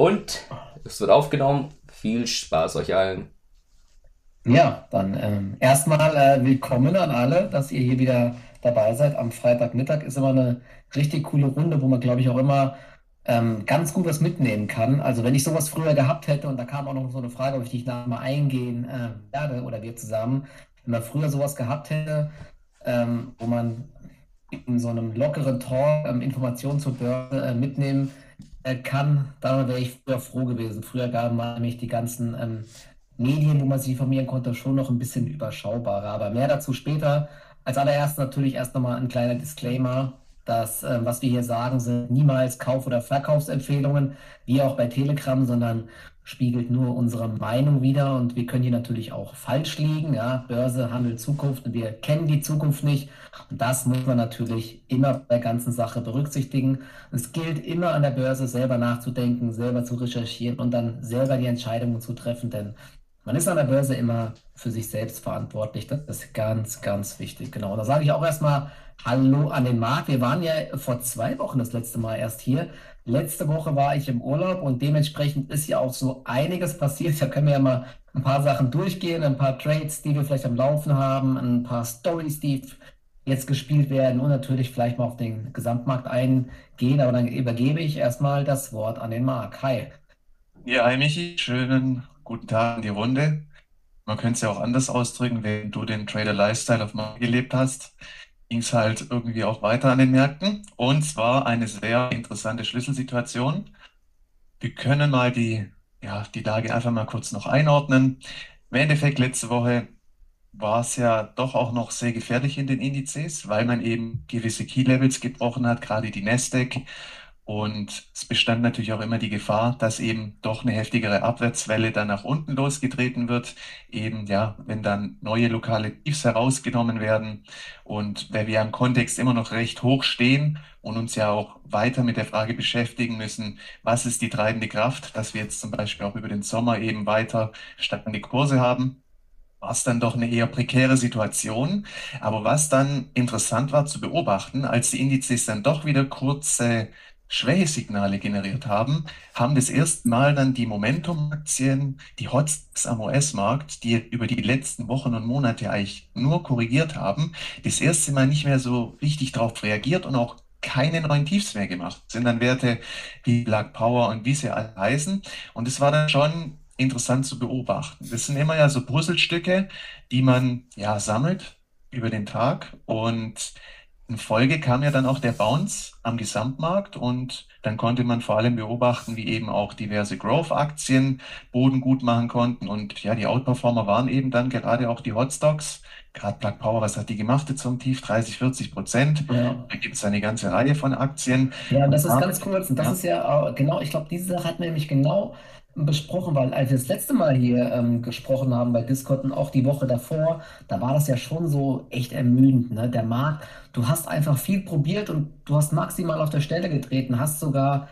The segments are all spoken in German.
Und es wird aufgenommen. Viel Spaß euch allen. Ja, dann ähm, erstmal äh, willkommen an alle, dass ihr hier wieder dabei seid. Am Freitagmittag ist immer eine richtig coole Runde, wo man, glaube ich, auch immer ähm, ganz gut was mitnehmen kann. Also wenn ich sowas früher gehabt hätte, und da kam auch noch so eine Frage, ob ich dich nachher mal eingehen äh, werde oder wir zusammen, wenn man früher sowas gehabt hätte, ähm, wo man in so einem lockeren Talk ähm, Informationen zur Börse äh, mitnehmen äh, kann, dann wäre ich früher froh gewesen. Früher gaben nämlich die ganzen ähm, Medien, wo man sich informieren konnte, schon noch ein bisschen überschaubarer. Aber mehr dazu später. Als allererstes natürlich erst nochmal ein kleiner Disclaimer dass äh, was wir hier sagen, sind niemals Kauf- oder Verkaufsempfehlungen, wie auch bei Telegram, sondern spiegelt nur unsere Meinung wider und wir können hier natürlich auch falsch liegen. Ja? Börse, Handel, Zukunft wir kennen die Zukunft nicht. Und das muss man natürlich immer bei der ganzen Sache berücksichtigen. Es gilt immer an der Börse selber nachzudenken, selber zu recherchieren und dann selber die Entscheidungen zu treffen, denn man ist an der Börse immer für sich selbst verantwortlich. Das ist ganz, ganz wichtig. Genau. Und da sage ich auch erstmal Hallo an den Marc. Wir waren ja vor zwei Wochen das letzte Mal erst hier. Letzte Woche war ich im Urlaub und dementsprechend ist ja auch so einiges passiert. Da können wir ja mal ein paar Sachen durchgehen, ein paar Trades, die wir vielleicht am Laufen haben, ein paar Stories, die jetzt gespielt werden und natürlich vielleicht mal auf den Gesamtmarkt eingehen. Aber dann übergebe ich erstmal das Wort an den Marc. Hi. Ja, hi Michi, schönen guten Tag in die Runde. Man könnte es ja auch anders ausdrücken, wenn du den Trader Lifestyle auf Markt gelebt hast ging es halt irgendwie auch weiter an den Märkten. Und zwar eine sehr interessante Schlüsselsituation. Wir können mal die, ja, die Lage einfach mal kurz noch einordnen. Im Endeffekt letzte Woche war es ja doch auch noch sehr gefährlich in den Indizes, weil man eben gewisse Key Levels gebrochen hat, gerade die Nasdaq und es bestand natürlich auch immer die Gefahr, dass eben doch eine heftigere Abwärtswelle dann nach unten losgetreten wird. Eben, ja, wenn dann neue lokale Tiefs herausgenommen werden und weil wir im Kontext immer noch recht hoch stehen und uns ja auch weiter mit der Frage beschäftigen müssen, was ist die treibende Kraft, dass wir jetzt zum Beispiel auch über den Sommer eben weiter steigende Kurse haben war es dann doch eine eher prekäre Situation. Aber was dann interessant war zu beobachten, als die Indizes dann doch wieder kurze Schwächesignale generiert haben, haben das erste Mal dann die Momentum-Aktien, die Hotspots am US-Markt, die über die letzten Wochen und Monate eigentlich nur korrigiert haben, das erste Mal nicht mehr so richtig darauf reagiert und auch keine neuen Tiefs mehr gemacht. Das sind dann Werte wie Black Power und wie sie alle heißen. Und es war dann schon interessant zu beobachten. Das sind immer ja so Puzzlestücke, die man ja sammelt über den Tag und in Folge kam ja dann auch der Bounce am Gesamtmarkt und dann konnte man vor allem beobachten, wie eben auch diverse Growth-Aktien Boden gut machen konnten. Und ja, die Outperformer waren eben dann gerade auch die Hotstocks. Gerade Plug Power, was hat die gemacht jetzt zum Tief? 30, 40 Prozent. Ja. Da gibt es eine ganze Reihe von Aktien. Ja, das ist ganz kurz. Und das ja. ist ja genau, ich glaube, diese Sache hat nämlich genau besprochen, weil als wir das letzte Mal hier ähm, gesprochen haben bei Discord und auch die Woche davor, da war das ja schon so echt ermüdend. Ne? Der Markt, du hast einfach viel probiert und du hast maximal auf der Stelle getreten, hast sogar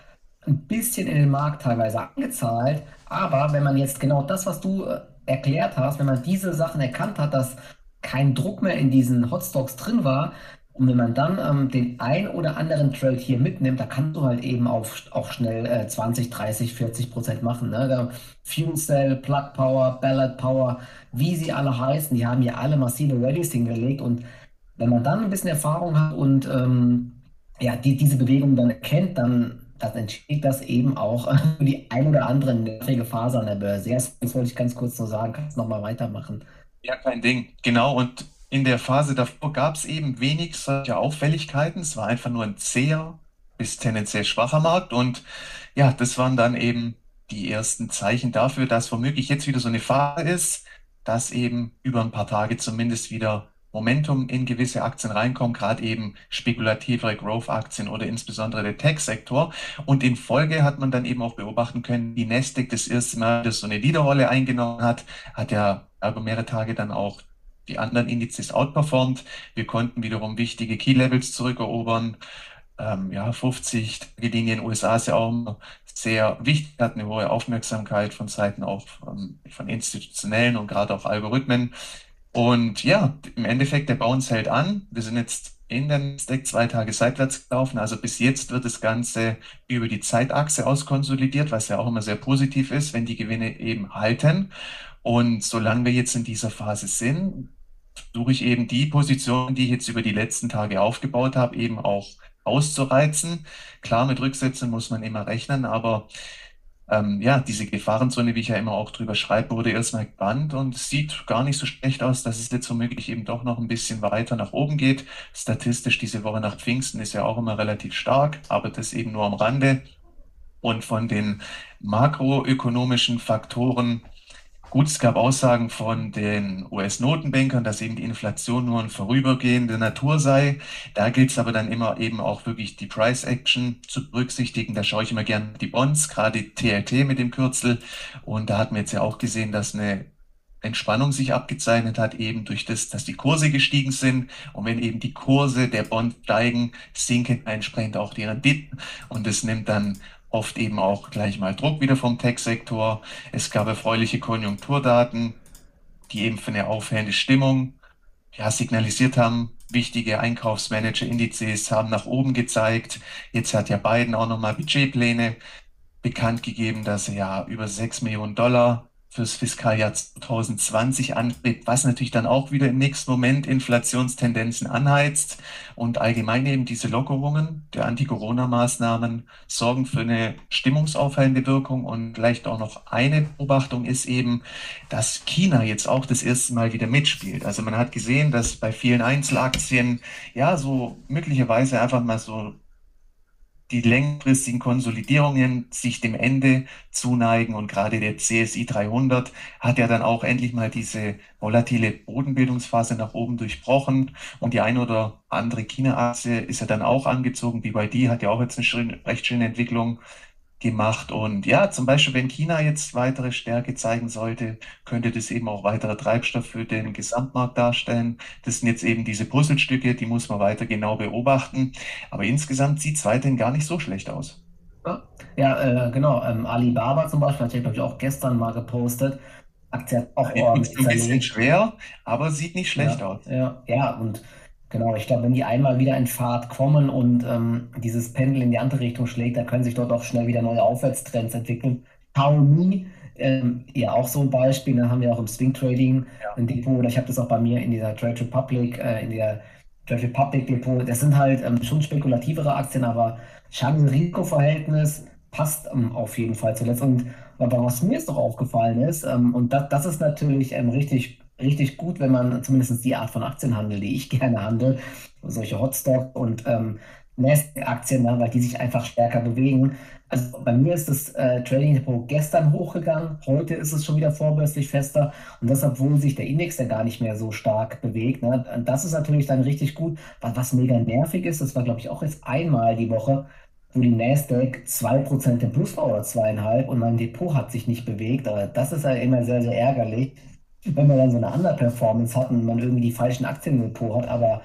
ein bisschen in den Markt teilweise angezahlt. Aber wenn man jetzt genau das, was du äh, erklärt hast, wenn man diese Sachen erkannt hat, dass kein Druck mehr in diesen Hotstocks drin war, und wenn man dann ähm, den ein oder anderen Trade hier mitnimmt, da kannst du halt eben auch, auch schnell äh, 20, 30, 40 Prozent machen. Ne? Fuel Cell, Plug Power, Ballard Power, wie sie alle heißen, die haben hier alle massive Rallys hingelegt. Und wenn man dann ein bisschen Erfahrung hat und ähm, ja, die, diese Bewegung dann erkennt, dann, dann entsteht das eben auch für die ein oder andere nervige Phase an der Börse. Das wollte ich ganz kurz nur sagen. Kannst du nochmal weitermachen? Ja, kein Ding. Genau. Und in der Phase davor gab es eben wenig solche Auffälligkeiten. Es war einfach nur ein zäher bis tendenziell schwacher Markt. Und ja, das waren dann eben die ersten Zeichen dafür, dass womöglich jetzt wieder so eine Phase ist, dass eben über ein paar Tage zumindest wieder Momentum in gewisse Aktien reinkommt, gerade eben spekulativere Growth-Aktien oder insbesondere der Tech-Sektor. Und in Folge hat man dann eben auch beobachten können, die Nasdaq das erste Mal das so eine Leaderrolle eingenommen hat, hat ja über mehrere Tage dann auch die anderen Indizes outperformt. Wir konnten wiederum wichtige Key-Levels zurückerobern. Ähm, ja, 50 Linien USA ist ja auch sehr wichtig, hat eine hohe Aufmerksamkeit von Seiten auch ähm, von institutionellen und gerade auch Algorithmen. Und ja, im Endeffekt, der Bounce hält an. Wir sind jetzt in der Nasdaq zwei Tage seitwärts gelaufen. Also bis jetzt wird das Ganze über die Zeitachse auskonsolidiert, was ja auch immer sehr positiv ist, wenn die Gewinne eben halten. Und solange wir jetzt in dieser Phase sind, versuche ich eben die Position, die ich jetzt über die letzten Tage aufgebaut habe, eben auch auszureizen. Klar, mit Rücksätzen muss man immer rechnen, aber ähm, ja, diese Gefahrenzone, wie ich ja immer auch drüber schreibe, wurde erstmal gebannt und sieht gar nicht so schlecht aus, dass es jetzt womöglich eben doch noch ein bisschen weiter nach oben geht. Statistisch diese Woche nach Pfingsten ist ja auch immer relativ stark, aber das eben nur am Rande. Und von den makroökonomischen Faktoren Gut, es gab Aussagen von den US-Notenbankern, dass eben die Inflation nur eine vorübergehende Natur sei. Da gilt es aber dann immer eben auch wirklich die Price Action zu berücksichtigen. Da schaue ich immer gerne die Bonds, gerade TLT mit dem Kürzel. Und da hat man jetzt ja auch gesehen, dass eine Entspannung sich abgezeichnet hat, eben durch das, dass die Kurse gestiegen sind. Und wenn eben die Kurse der Bond steigen, sinken entsprechend auch die Renditen. Und das nimmt dann oft eben auch gleich mal Druck wieder vom Tech-Sektor. Es gab erfreuliche Konjunkturdaten, die eben für eine aufhellende Stimmung ja, signalisiert haben. Wichtige Einkaufsmanager-Indizes haben nach oben gezeigt. Jetzt hat ja Biden auch nochmal Budgetpläne bekannt gegeben, dass er ja über 6 Millionen Dollar fürs Fiskaljahr 2020 anstrebt, was natürlich dann auch wieder im nächsten Moment Inflationstendenzen anheizt. Und allgemein eben diese Lockerungen der Anti-Corona-Maßnahmen sorgen für eine stimmungsaufhellende Wirkung. Und vielleicht auch noch eine Beobachtung ist eben, dass China jetzt auch das erste Mal wieder mitspielt. Also man hat gesehen, dass bei vielen Einzelaktien ja so möglicherweise einfach mal so die längerfristigen Konsolidierungen sich dem Ende zuneigen und gerade der CSI 300 hat ja dann auch endlich mal diese volatile Bodenbildungsphase nach oben durchbrochen und die eine oder andere China-Aktie ist ja dann auch angezogen. BYD hat ja auch jetzt eine schön, recht schöne Entwicklung gemacht. Und ja, zum Beispiel, wenn China jetzt weitere Stärke zeigen sollte, könnte das eben auch weiterer Treibstoff für den Gesamtmarkt darstellen. Das sind jetzt eben diese Puzzlestücke, die muss man weiter genau beobachten. Aber insgesamt sieht es weiterhin gar nicht so schlecht aus. Ja, äh, genau. Ähm, Alibaba zum Beispiel hat ja, glaube ich, auch gestern mal gepostet. Aktie hat auch ordentlich Ein bisschen schwer, aber sieht nicht schlecht ja, aus. Ja, ja, und Genau, ich glaube, wenn die einmal wieder in Fahrt kommen und ähm, dieses Pendel in die andere Richtung schlägt, dann können sich dort auch schnell wieder neue Aufwärtstrends entwickeln. Xiaomi, ähm, ja auch so ein Beispiel, da ne, haben wir auch im Swing Trading ja. ein Depot, oder ich habe das auch bei mir in dieser Trade Republic, äh, in der Trade Republic Depot. Das sind halt ähm, schon spekulativere Aktien, aber Chance-Risiko-Verhältnis passt ähm, auf jeden Fall zuletzt. Und aber was mir jetzt noch aufgefallen ist, ähm, und das, das ist natürlich ähm, richtig richtig gut, wenn man zumindest die Art von Aktien handelt, die ich gerne handle, solche Hotstock und ähm, Nasdaq-Aktien, ne, weil die sich einfach stärker bewegen. Also bei mir ist das äh, Trading Depot gestern hochgegangen, heute ist es schon wieder vorbörslich fester und das, obwohl sich der Index ja gar nicht mehr so stark bewegt. Ne? Das ist natürlich dann richtig gut. Was, was mega nervig ist, das war glaube ich auch jetzt einmal die Woche, wo die Nasdaq 2% im Plus war oder 2,5% und mein Depot hat sich nicht bewegt. Aber das ist ja immer sehr, sehr ärgerlich wenn man dann so eine Underperformance hat und man irgendwie die falschen Aktien im Depot hat. Aber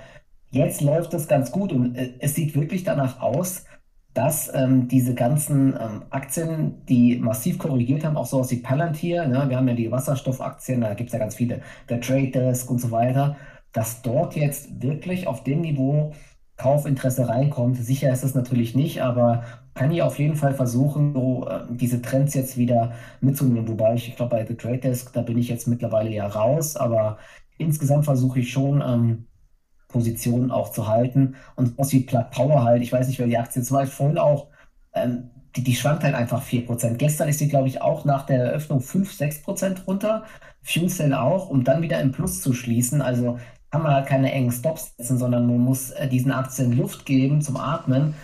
jetzt läuft das ganz gut und äh, es sieht wirklich danach aus, dass ähm, diese ganzen ähm, Aktien, die massiv korrigiert haben, auch sowas wie Palantir, ne? wir haben ja die Wasserstoffaktien, da gibt es ja ganz viele, der Trade Desk und so weiter, dass dort jetzt wirklich auf dem Niveau Kaufinteresse reinkommt. Sicher ist es natürlich nicht, aber kann ich auf jeden Fall versuchen, so äh, diese Trends jetzt wieder mitzunehmen. Wobei ich, ich glaube, bei The Trade Desk, da bin ich jetzt mittlerweile ja raus, aber insgesamt versuche ich schon, ähm, Positionen auch zu halten. Und was wie Plug Power halt, ich weiß nicht, wer die Aktie zum Beispiel vorhin auch, ähm, die, die schwankt halt einfach 4%. Gestern ist sie, glaube ich, auch nach der Eröffnung 5, 6% runter. Fuel Cell auch, um dann wieder im Plus zu schließen. Also kann man halt keine engen Stops setzen, sondern man muss äh, diesen Aktien Luft geben zum Atmen.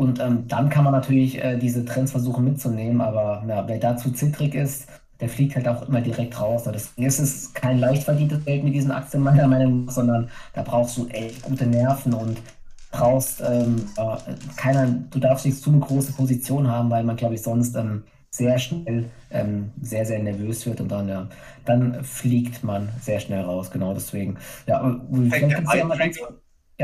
Und ähm, dann kann man natürlich äh, diese Trends versuchen mitzunehmen, aber ja, wer dazu zittrig ist, der fliegt halt auch immer direkt raus. Deswegen ist es kein leicht verdientes Geld mit diesen Aktien, meiner Meinung nach, sondern da brauchst du echt gute Nerven und brauchst ähm, äh, keiner, du darfst nicht zu eine große Position haben, weil man, glaube ich, sonst ähm, sehr schnell ähm, sehr, sehr nervös wird und dann, ja, dann fliegt man sehr schnell raus. Genau deswegen. Ja, vielleicht der Beiträger, ja.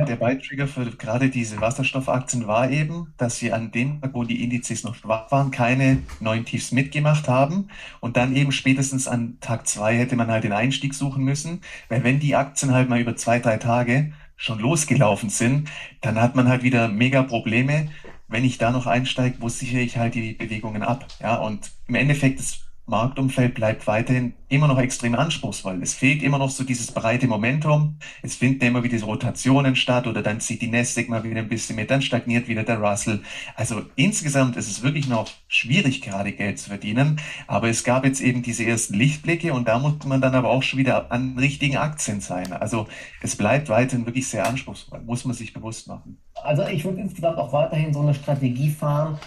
Der Beiträger für gerade diese Wasserstoffaktien war eben, dass sie an dem Tag, wo die Indizes noch schwach waren, keine neuen Tiefs mitgemacht haben. Und dann eben spätestens an Tag zwei hätte man halt den Einstieg suchen müssen. Weil wenn die Aktien halt mal über zwei, drei Tage schon losgelaufen sind, dann hat man halt wieder mega Probleme. Wenn ich da noch einsteige, wo sichere ich halt die Bewegungen ab? Ja, und im Endeffekt ist Marktumfeld bleibt weiterhin immer noch extrem anspruchsvoll. Es fehlt immer noch so dieses breite Momentum. Es finden immer wieder Rotationen statt oder dann zieht die Nasdaq mal wieder ein bisschen mit, dann stagniert wieder der Russell. Also insgesamt ist es wirklich noch schwierig, gerade Geld zu verdienen. Aber es gab jetzt eben diese ersten Lichtblicke und da muss man dann aber auch schon wieder an richtigen Aktien sein. Also es bleibt weiterhin wirklich sehr anspruchsvoll, muss man sich bewusst machen. Also ich würde insgesamt auch weiterhin so eine Strategie fahren,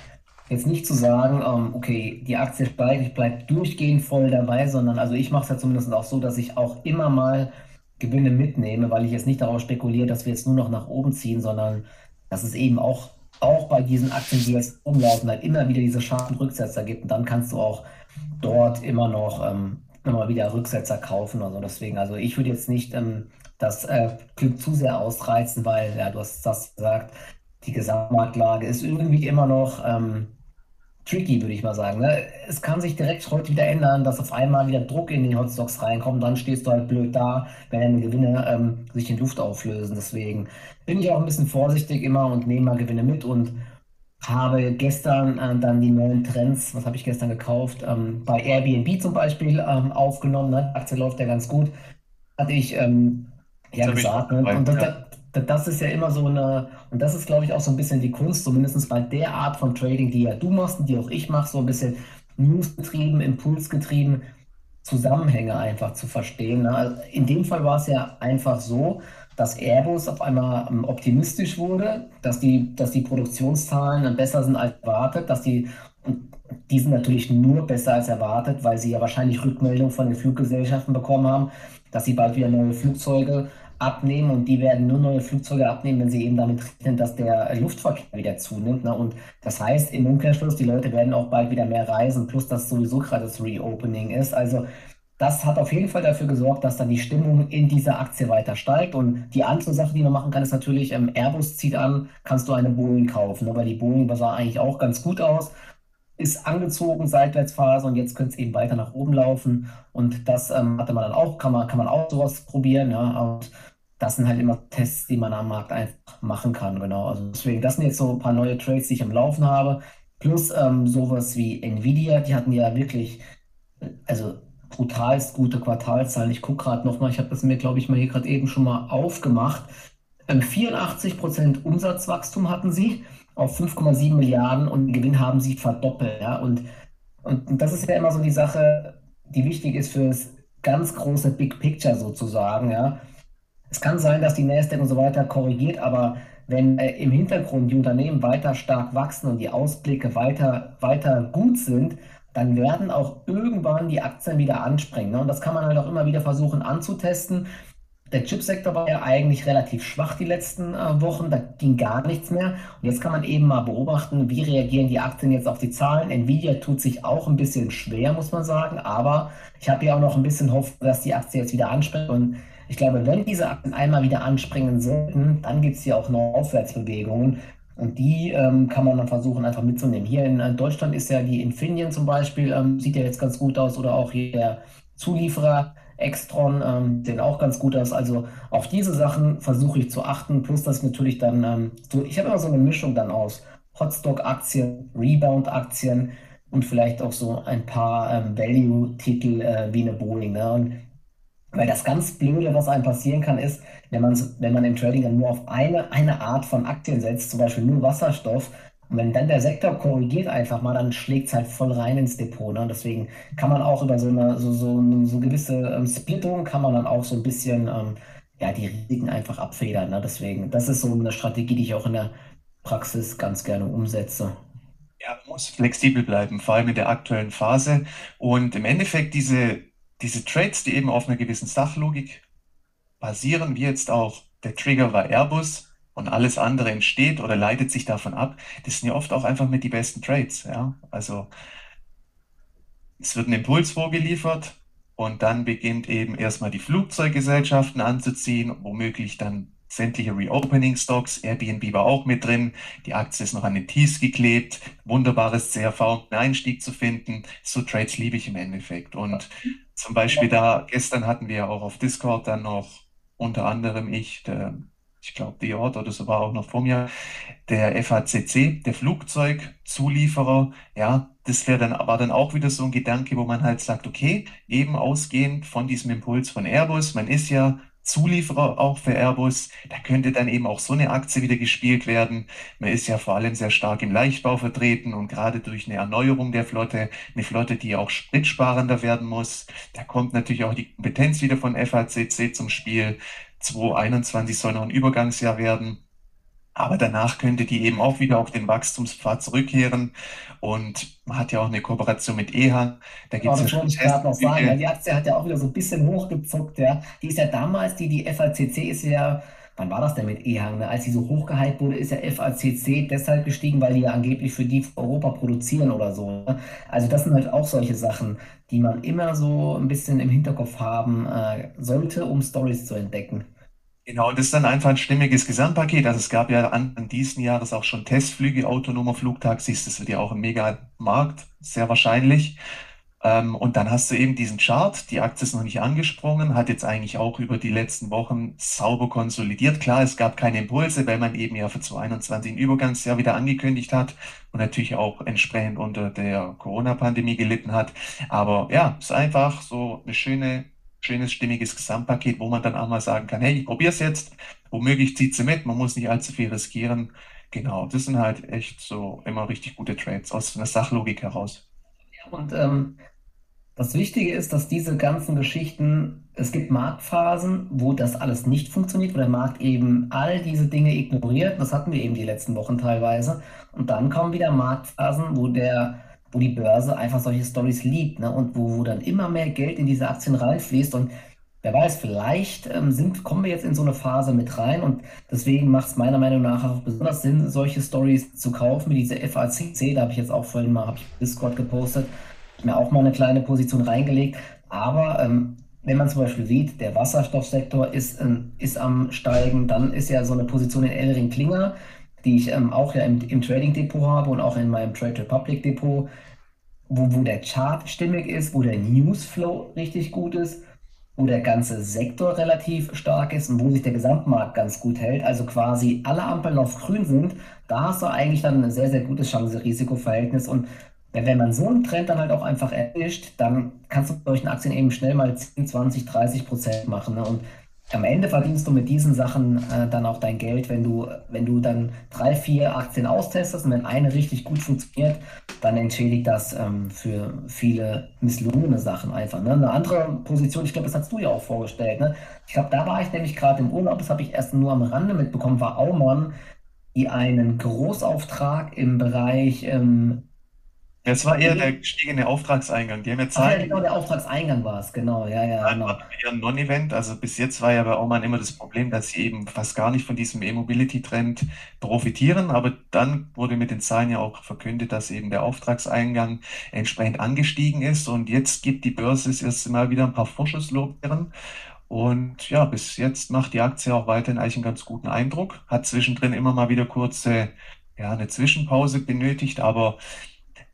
Jetzt nicht zu sagen, ähm, okay, die Aktie steigt, ich bleibe durchgehend voll dabei, sondern also ich mache es ja zumindest auch so, dass ich auch immer mal Gewinne mitnehme, weil ich jetzt nicht darauf spekuliere, dass wir jetzt nur noch nach oben ziehen, sondern dass es eben auch, auch bei diesen Aktien, die jetzt umlaufen, halt immer wieder diese scharfen Rücksetzer gibt. Und dann kannst du auch dort immer noch ähm, immer wieder Rücksetzer kaufen. Also deswegen, also ich würde jetzt nicht ähm, das äh, Glück zu sehr ausreizen, weil, ja, du hast das gesagt, die Gesamtmarktlage ist irgendwie immer noch ähm, tricky, würde ich mal sagen. Ne? Es kann sich direkt heute wieder ändern, dass auf einmal wieder Druck in die Hotstocks reinkommt. Dann stehst du halt blöd da, wenn deine Gewinne ähm, sich in Luft auflösen. Deswegen bin ich auch ein bisschen vorsichtig immer und nehme mal Gewinne mit und habe gestern äh, dann die neuen Trends, was habe ich gestern gekauft, ähm, bei Airbnb zum Beispiel ähm, aufgenommen. Ne? Aktie läuft ja ganz gut. Hatte ich ähm, ja gesagt. Ne? Und das, ja das ist ja immer so eine, und das ist, glaube ich, auch so ein bisschen die Kunst, zumindest bei der Art von Trading, die ja du machst und die auch ich mache, so ein bisschen newsgetrieben, impulsgetrieben, Zusammenhänge einfach zu verstehen. Ne? Also in dem Fall war es ja einfach so, dass Airbus auf einmal ähm, optimistisch wurde, dass die, dass die Produktionszahlen besser sind als erwartet, dass die, die sind natürlich nur besser als erwartet, weil sie ja wahrscheinlich Rückmeldungen von den Fluggesellschaften bekommen haben, dass sie bald wieder neue Flugzeuge abnehmen und die werden nur neue Flugzeuge abnehmen, wenn sie eben damit rechnen, dass der Luftverkehr wieder zunimmt. Ne? Und das heißt im Umkehrschluss, die Leute werden auch bald wieder mehr reisen, plus dass sowieso gerade das Reopening ist. Also das hat auf jeden Fall dafür gesorgt, dass dann die Stimmung in dieser Aktie weiter steigt. Und die andere Sache, die man machen kann, ist natürlich, ähm, Airbus zieht an, kannst du eine Boeing kaufen. Ne? Weil die Boeing sah eigentlich auch ganz gut aus ist angezogen, Seitwärtsphase und jetzt könnte es eben weiter nach oben laufen. Und das ähm, hatte man dann auch, kann man, kann man auch sowas probieren. Ja? Und das sind halt immer Tests, die man am Markt einfach machen kann, genau. Also deswegen, das sind jetzt so ein paar neue Trades, die ich am Laufen habe. Plus ähm, sowas wie Nvidia, die hatten ja wirklich, also brutalst gute Quartalzahlen. Ich gucke gerade nochmal, ich habe das mir, glaube ich, mal hier gerade eben schon mal aufgemacht. Ähm, 84% Umsatzwachstum hatten sie auf 5,7 Milliarden und Gewinn haben sie verdoppelt. Ja? Und, und, und das ist ja immer so die Sache, die wichtig ist für das ganz große Big Picture sozusagen. Ja? Es kann sein, dass die Nasdaq und so weiter korrigiert, aber wenn äh, im Hintergrund die Unternehmen weiter stark wachsen und die Ausblicke weiter, weiter gut sind, dann werden auch irgendwann die Aktien wieder anspringen. Ne? Und das kann man halt auch immer wieder versuchen anzutesten. Der Chipsektor war ja eigentlich relativ schwach die letzten äh, Wochen, da ging gar nichts mehr. Und jetzt kann man eben mal beobachten, wie reagieren die Aktien jetzt auf die Zahlen. Nvidia tut sich auch ein bisschen schwer, muss man sagen, aber ich habe ja auch noch ein bisschen Hoffnung, dass die Aktie jetzt wieder anspringt. Und ich glaube, wenn diese Aktien einmal wieder anspringen sollten, dann gibt es hier auch noch Aufwärtsbewegungen. Und die ähm, kann man dann versuchen, einfach mitzunehmen. Hier in, in Deutschland ist ja die Infineon zum Beispiel, ähm, sieht ja jetzt ganz gut aus, oder auch hier der Zulieferer Extron ähm, sehen auch ganz gut aus. Also auf diese Sachen versuche ich zu achten. Plus, dass natürlich dann, ähm, so, ich habe immer so eine Mischung dann aus Hotstock-Aktien, Rebound-Aktien und vielleicht auch so ein paar ähm, Value-Titel äh, wie eine Boeing. Ne? Und weil das ganz Blöde, was einem passieren kann, ist, wenn man, wenn man im Trading dann nur auf eine, eine Art von Aktien setzt, zum Beispiel nur Wasserstoff, und wenn dann der Sektor korrigiert einfach mal, dann schlägt es halt voll rein ins Depot. Ne? Und deswegen kann man auch über so eine so, so, so gewisse ähm, Splittung, kann man dann auch so ein bisschen ähm, ja, die Risiken einfach abfedern. Ne? Deswegen, das ist so eine Strategie, die ich auch in der Praxis ganz gerne umsetze. Ja, man muss flexibel bleiben, vor allem in der aktuellen Phase. Und im Endeffekt diese diese Trades, die eben auf einer gewissen Sachlogik basieren, wie jetzt auch der Trigger war Airbus und alles andere entsteht oder leitet sich davon ab, das sind ja oft auch einfach mit die besten Trades. Ja? Also es wird ein Impuls vorgeliefert und dann beginnt eben erstmal die Flugzeuggesellschaften anzuziehen, womöglich dann sämtliche Reopening-Stocks. Airbnb war auch mit drin. Die Aktie ist noch an den Tees geklebt. Wunderbares CRV, Einstieg zu finden. So Trades liebe ich im Endeffekt. Und zum Beispiel da, gestern hatten wir auch auf Discord dann noch unter anderem ich, der ich glaube, die Ort oder so war auch noch vor mir, der FACC, der Flugzeugzulieferer, ja, das wäre dann, war dann auch wieder so ein Gedanke, wo man halt sagt, okay, eben ausgehend von diesem Impuls von Airbus, man ist ja Zulieferer auch für Airbus. Da könnte dann eben auch so eine Aktie wieder gespielt werden. Man ist ja vor allem sehr stark im Leichtbau vertreten und gerade durch eine Erneuerung der Flotte, eine Flotte, die auch spritsparender werden muss, da kommt natürlich auch die Kompetenz wieder von FACC zum Spiel. 2021 soll noch ein Übergangsjahr werden. Aber danach könnte die eben auch wieder auf den Wachstumspfad zurückkehren. Und man hat ja auch eine Kooperation mit EHAN. Da gibt es ja schon gerade noch sagen. Ja, die Aktie hat ja auch wieder so ein bisschen hochgezuckt. Ja. Die ist ja damals, die, die FACC ist ja, wann war das denn mit EHAN? Ne? Als sie so hochgehypt wurde, ist ja FACC deshalb gestiegen, weil die ja angeblich für die Europa produzieren oder so. Ne? Also das sind halt auch solche Sachen, die man immer so ein bisschen im Hinterkopf haben äh, sollte, um Stories zu entdecken. Genau, das ist dann einfach ein stimmiges Gesamtpaket. Also es gab ja an, an diesen Jahres auch schon Testflüge autonomer Flugtaxis. Das wird ja auch ein Mega-Markt, sehr wahrscheinlich. Ähm, und dann hast du eben diesen Chart. Die Aktie ist noch nicht angesprungen, hat jetzt eigentlich auch über die letzten Wochen sauber konsolidiert. Klar, es gab keine Impulse, weil man eben ja für 2021 ein Übergangsjahr wieder angekündigt hat und natürlich auch entsprechend unter der Corona-Pandemie gelitten hat. Aber ja, es ist einfach so eine schöne schönes, stimmiges Gesamtpaket, wo man dann auch mal sagen kann, hey, ich probiere es jetzt, womöglich zieht sie mit, man muss nicht allzu viel riskieren. Genau, das sind halt echt so immer richtig gute Trades aus einer Sachlogik heraus. Und ähm, das Wichtige ist, dass diese ganzen Geschichten, es gibt Marktphasen, wo das alles nicht funktioniert, wo der Markt eben all diese Dinge ignoriert. Das hatten wir eben die letzten Wochen teilweise. Und dann kommen wieder Marktphasen, wo der wo die Börse einfach solche Stories liebt, ne? Und wo, wo dann immer mehr Geld in diese Aktien reinfließt. Und wer weiß, vielleicht ähm, sind, kommen wir jetzt in so eine Phase mit rein und deswegen macht es meiner Meinung nach auch besonders Sinn, solche Stories zu kaufen, wie diese FACC. Da habe ich jetzt auch vorhin mal ich Discord gepostet, mir auch mal eine kleine Position reingelegt. Aber ähm, wenn man zum Beispiel sieht, der Wasserstoffsektor ist, ähm, ist am Steigen, dann ist ja so eine Position in Elring Klinger die ich ähm, auch ja im, im Trading Depot habe und auch in meinem Trade Republic Depot, wo, wo der Chart stimmig ist, wo der Newsflow richtig gut ist, wo der ganze Sektor relativ stark ist und wo sich der Gesamtmarkt ganz gut hält, also quasi alle Ampeln auf grün sind, da hast du eigentlich dann ein sehr, sehr gutes Chance-Risiko-Verhältnis und wenn man so einen Trend dann halt auch einfach erwischt, dann kannst du mit solchen Aktien eben schnell mal 10, 20, 30 Prozent machen. Ne? Und am Ende verdienst du mit diesen Sachen äh, dann auch dein Geld, wenn du, wenn du dann drei, vier Aktien austestest und wenn eine richtig gut funktioniert, dann entschädigt das ähm, für viele misslungene Sachen einfach. Ne? Eine andere Position, ich glaube, das hast du ja auch vorgestellt. Ne? Ich glaube, da war ich nämlich gerade im Urlaub, das habe ich erst nur am Rande mitbekommen, war Aumann, die einen Großauftrag im Bereich ähm, das war eher der gestiegene Auftragseingang. Die haben ja Ach ja, genau, der Auftragseingang war es, genau, ja, ja, genau. eher ein Non-Event. Also bis jetzt war ja bei Aumann immer das Problem, dass sie eben fast gar nicht von diesem E-Mobility-Trend profitieren. Aber dann wurde mit den Zahlen ja auch verkündet, dass eben der Auftragseingang entsprechend angestiegen ist. Und jetzt gibt die Börse das erste Mal wieder ein paar Vorschusslorbeeren. Und ja, bis jetzt macht die Aktie auch weiterhin eigentlich einen ganz guten Eindruck. Hat zwischendrin immer mal wieder kurze, ja, eine Zwischenpause benötigt, aber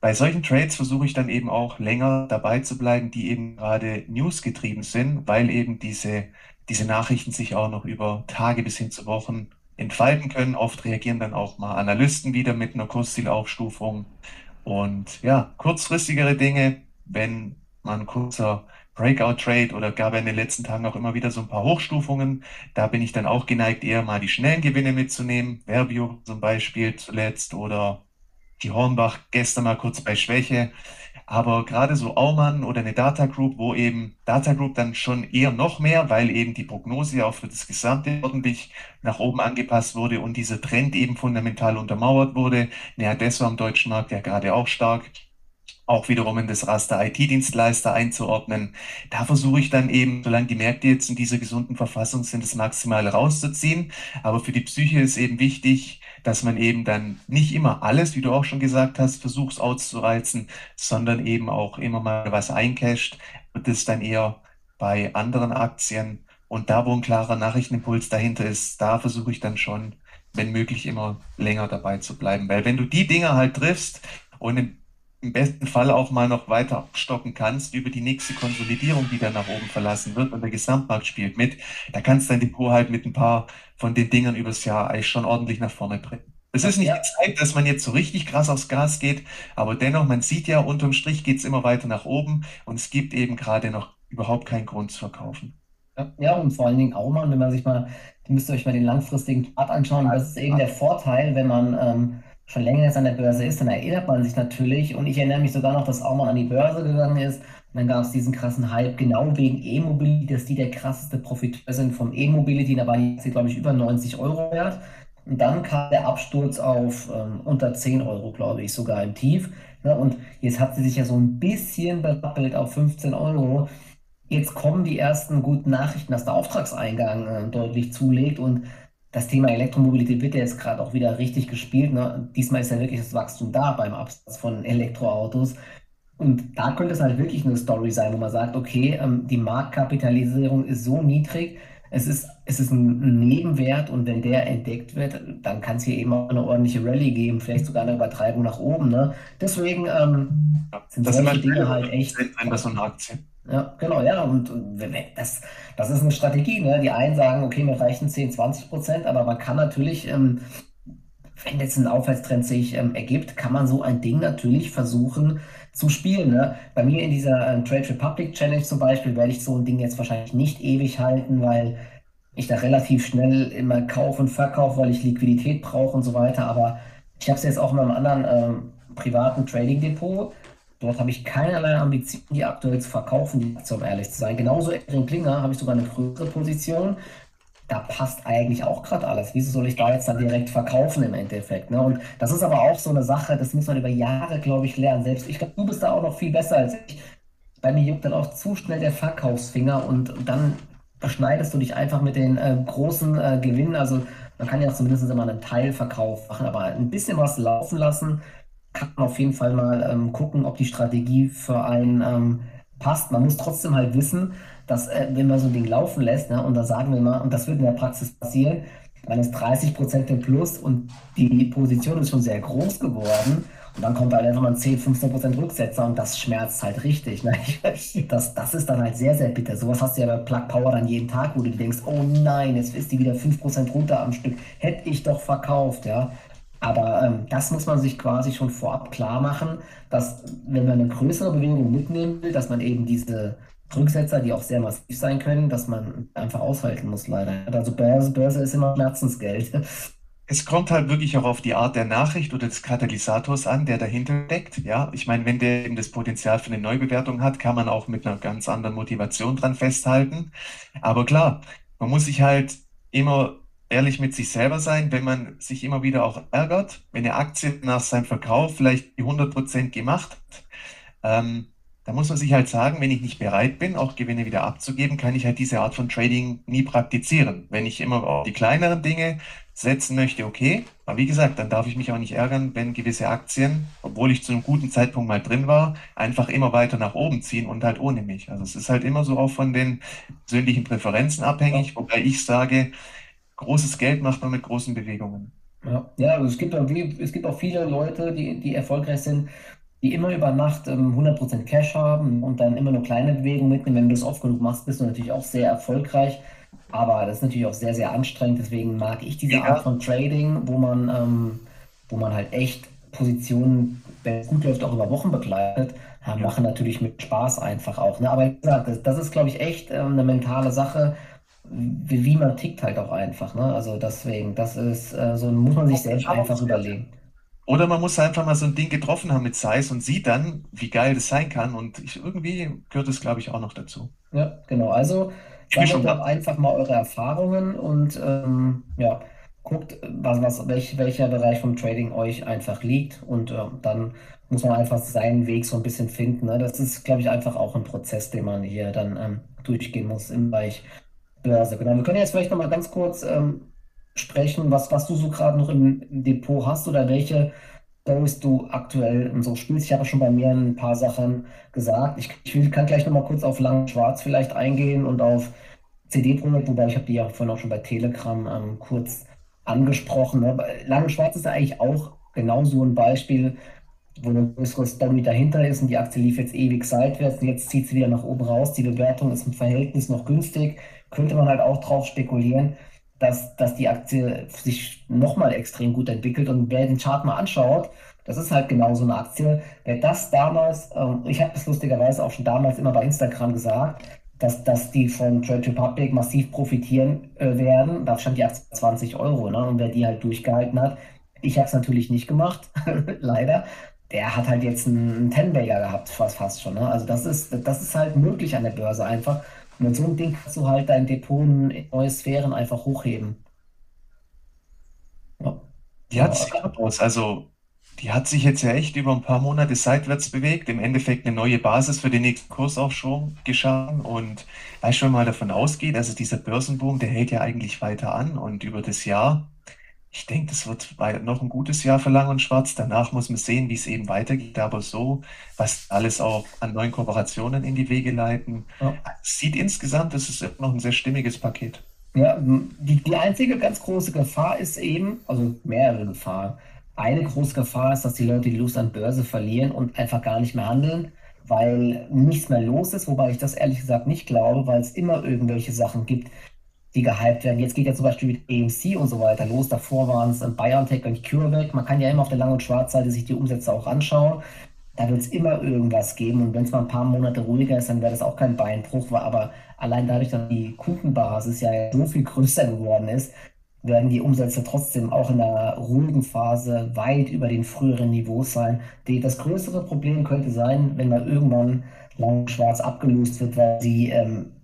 bei solchen Trades versuche ich dann eben auch länger dabei zu bleiben, die eben gerade newsgetrieben sind, weil eben diese, diese Nachrichten sich auch noch über Tage bis hin zu Wochen entfalten können. Oft reagieren dann auch mal Analysten wieder mit einer Kurszielaufstufung. Und ja, kurzfristigere Dinge, wenn man kurzer Breakout-Trade oder gab ja in den letzten Tagen auch immer wieder so ein paar Hochstufungen. Da bin ich dann auch geneigt, eher mal die schnellen Gewinne mitzunehmen. Verbio zum Beispiel zuletzt oder die Hornbach gestern mal kurz bei Schwäche. Aber gerade so Aumann oder eine Data Group, wo eben Data Group dann schon eher noch mehr, weil eben die Prognose auch für das Gesamte ordentlich nach oben angepasst wurde und dieser Trend eben fundamental untermauert wurde. Naja, das war am deutschen Markt ja gerade auch stark auch wiederum in das Raster IT-Dienstleister einzuordnen. Da versuche ich dann eben, solange die Märkte jetzt in dieser gesunden Verfassung sind, das Maximale rauszuziehen. Aber für die Psyche ist eben wichtig, dass man eben dann nicht immer alles, wie du auch schon gesagt hast, versucht auszureizen, sondern eben auch immer mal was eincasht und das dann eher bei anderen Aktien. Und da, wo ein klarer Nachrichtenimpuls dahinter ist, da versuche ich dann schon, wenn möglich, immer länger dabei zu bleiben. Weil wenn du die Dinge halt triffst und im besten Fall auch mal noch weiter abstocken kannst über die nächste Konsolidierung, die dann nach oben verlassen wird und der Gesamtmarkt spielt mit, da kannst dein Depot halt mit ein paar von den Dingern übers Jahr eigentlich schon ordentlich nach vorne bringen. Es ist nicht Ja, die Zeit, dass man jetzt so richtig krass aufs Gas geht, aber dennoch, man sieht ja, unterm Strich geht es immer weiter nach oben und es gibt eben gerade noch überhaupt keinen Grund zu verkaufen. Ja, ja, und vor allen Dingen auch mal, wenn man sich mal, ihr müsst euch mal den langfristigen Chart anschauen. Das ist eben der Vorteil, wenn man ähm, schon länger jetzt an der Börse ist, dann erinnert man sich natürlich. Und ich erinnere mich sogar noch, dass Aumann an die Börse gegangen ist. Und dann gab es diesen krassen Hype, genau wegen E-Mobility, dass die der krasseste Profiteur sind vom E-Mobility. Da war Aktie, glaube ich, über 90 Euro wert. Und dann kam der Absturz auf ähm, unter 10 Euro, glaube ich, sogar im Tief. Ne? Und jetzt hat sie sich ja so ein bisschen berappelt auf 15 Euro. Jetzt kommen die ersten guten Nachrichten, dass der Auftragseingang äh, deutlich zulegt und das Thema Elektromobilität wird ja jetzt gerade auch wieder richtig gespielt. Ne? Diesmal ist ja wirklich das Wachstum da beim Absatz von Elektroautos. Und da könnte es halt wirklich eine Story sein, wo man sagt, okay, ähm, die Marktkapitalisierung ist so niedrig, es ist, es ist ein Nebenwert und wenn der entdeckt wird, dann kann es hier eben auch eine ordentliche Rallye geben, vielleicht sogar eine Übertreibung nach oben. Ne? Deswegen ähm, Ja, sind das solche halt Dinge halt echt. Bei so einer Aktie. Ja, genau, ja, und und das, das ist eine Strategie, ne? Die einen sagen, okay, mir reichen 10, 20 Prozent, aber man kann natürlich, ähm, wenn jetzt ein Aufwärtstrend sich ähm, ergibt, kann man so ein Ding natürlich versuchen zu spielen, ne? Bei mir in dieser ähm, Trade Republic Challenge zum Beispiel werde ich so ein Ding jetzt wahrscheinlich nicht ewig halten, weil ich da relativ schnell immer kaufe und verkaufe, weil ich Liquidität brauche und so weiter. Aber ich habe es jetzt auch in meinem anderen ähm, privaten Trading Depot. Dort habe ich keinerlei Ambition, die aktuell zu verkaufen, die Aktie, um ehrlich zu sein. Genauso in Klinger habe ich sogar eine größere Position. Da passt eigentlich auch gerade alles. Wieso soll ich da jetzt dann direkt verkaufen im Endeffekt? Ne? Und das ist aber auch so eine Sache, das muss man über Jahre, glaube ich, lernen. Selbst ich glaube, du bist da auch noch viel besser als ich. Bei mir juckt dann auch zu schnell der Verkaufsfinger und dann beschneidest du dich einfach mit den äh, großen äh, Gewinnen. Also man kann ja zumindest immer einen Teilverkauf machen, aber ein bisschen was laufen lassen, kann man auf jeden Fall mal ähm, gucken, ob die Strategie für einen ähm, passt. Man muss trotzdem halt wissen, dass äh, wenn man so ein Ding laufen lässt, ne, und da sagen wir mal, und das wird in der Praxis passieren, man ist 30% im Plus und die Position ist schon sehr groß geworden. Und dann kommt halt einfach mal ein 10, 15% Rücksetzer und das schmerzt halt richtig. Ne? Das, das ist dann halt sehr, sehr bitter. Sowas hast du ja bei Plug Power dann jeden Tag, wo du denkst, oh nein, jetzt ist die wieder 5% runter am Stück. Hätte ich doch verkauft, ja. Aber ähm, das muss man sich quasi schon vorab klar machen, dass wenn man eine größere Bewegung mitnehmen will, dass man eben diese Rücksetzer, die auch sehr massiv sein können, dass man einfach aushalten muss, leider. Also Börse, Börse ist immer Schmerzensgeld. Es kommt halt wirklich auch auf die Art der Nachricht oder des Katalysators an, der dahinter steckt. Ja, ich meine, wenn der eben das Potenzial für eine Neubewertung hat, kann man auch mit einer ganz anderen Motivation dran festhalten. Aber klar, man muss sich halt immer ehrlich mit sich selber sein, wenn man sich immer wieder auch ärgert, wenn eine Aktie nach seinem Verkauf vielleicht die 100% gemacht hat. Ähm, da muss man sich halt sagen, wenn ich nicht bereit bin, auch Gewinne wieder abzugeben, kann ich halt diese Art von Trading nie praktizieren. Wenn ich immer auf die kleineren Dinge setzen möchte, okay. Aber wie gesagt, dann darf ich mich auch nicht ärgern, wenn gewisse Aktien, obwohl ich zu einem guten Zeitpunkt mal drin war, einfach immer weiter nach oben ziehen und halt ohne mich. Also es ist halt immer so auch von den persönlichen Präferenzen abhängig, wobei ich sage, großes Geld macht man mit großen Bewegungen. Ja, ja, also es gibt auch, es gibt auch viele Leute, die, die erfolgreich sind, die immer über Nacht ähm, 100% Cash haben und dann immer nur kleine Bewegungen mitnehmen. Wenn du das oft genug machst, bist du natürlich auch sehr erfolgreich. Aber das ist natürlich auch sehr, sehr anstrengend. Deswegen mag ich diese Art Ja, von Trading, wo man, ähm, wo man halt echt Positionen, wenn es gut läuft, auch über Wochen begleitet, ja, machen natürlich mit Spaß einfach auch. Ne? Aber wie gesagt, das, das ist, glaube ich, echt ähm, eine mentale Sache, wie, wie man tickt halt auch einfach. Ne? Also deswegen, das ist äh, so, muss man sich selbst einfach überlegen. Oder man muss einfach mal so ein Ding getroffen haben mit Size und sieht dann, wie geil das sein kann. Und ich, irgendwie gehört es, glaube ich, auch noch dazu. Ja, genau. Also sammelt doch einfach mal eure Erfahrungen und ähm, ja, guckt, was, was, welch, welcher Bereich vom Trading euch einfach liegt. Und äh, dann muss man einfach seinen Weg so ein bisschen finden. Ne? Das ist, glaube ich, einfach auch ein Prozess, den man hier dann ähm, durchgehen muss im Bereich Börse. Genau. Wir können jetzt vielleicht noch mal ganz kurz ähm, sprechen, was, was du so gerade noch im, Depot hast oder welche Stories du aktuell so spielst. Ich habe schon bei mir ein paar Sachen gesagt. Ich, ich kann gleich noch mal kurz auf Lang Schwarz vielleicht eingehen und auf CD-Projekt, wobei ich habe die ja vorhin auch schon bei Telegram ähm, kurz angesprochen. Ne? Lang Schwarz ist ja eigentlich auch genau so ein Beispiel. wo eine größere Story dahinter ist und die Aktie lief jetzt ewig seitwärts und jetzt zieht sie wieder nach oben raus. Die Bewertung ist im Verhältnis noch günstig. Könnte man halt auch drauf spekulieren, dass, dass die Aktie sich nochmal extrem gut entwickelt. Und wer den Chart mal anschaut, das ist halt genau so eine Aktie. Wer das damals, äh, ich habe das lustigerweise auch schon damals immer bei Instagram gesagt, dass, dass die von Trade Republic massiv profitieren äh, werden. Da stand die Aktie 20 Euro. Ne? Und wer die halt durchgehalten hat, ich habe es natürlich nicht gemacht, leider. Der hat halt jetzt einen Ten-Bagger gehabt, fast, fast schon. Ne? Also das ist, das ist halt möglich an der Börse einfach. Und mit so einem Ding kannst du halt dein Depot in neue Sphären einfach hochheben. Ja. Die hat sich aus. Also die hat sich jetzt ja echt über ein paar Monate seitwärts bewegt, im Endeffekt eine neue Basis für den nächsten Kursaufschwung geschaffen. Und weißt du, wenn man davon ausgeht, also dieser Börsenboom, der hält ja eigentlich weiter an und über das Jahr, ich denke, das wird noch ein gutes Jahr für Lang und Schwarz. Danach muss man sehen, wie es eben weitergeht. Aber so, was alles auch an neuen Kooperationen in die Wege leiten, ja. sieht insgesamt, das ist noch ein sehr stimmiges Paket. Ja, die, die einzige ganz große Gefahr ist eben, also mehrere Gefahren. Eine große Gefahr ist, dass die Leute die Lust an Börse verlieren und einfach gar nicht mehr handeln, weil nichts mehr los ist, wobei ich das ehrlich gesagt nicht glaube, weil es immer irgendwelche Sachen gibt, die gehypt werden. Jetzt geht ja zum Beispiel mit AMC und so weiter los. Davor waren es BioNTech und CureVac. Man kann ja immer auf der Lang- und Schwarzseite sich die Umsätze auch anschauen. Da wird es immer irgendwas geben. Und wenn es mal ein paar Monate ruhiger ist, dann wäre das auch kein Beinbruch. Aber allein dadurch, dass die Kundenbasis ja so viel größer geworden ist, werden die Umsätze trotzdem auch in der ruhigen Phase weit über den früheren Niveaus sein. Die, das größere Problem könnte sein, wenn mal irgendwann lang schwarz abgelöst wird, weil sie ähm,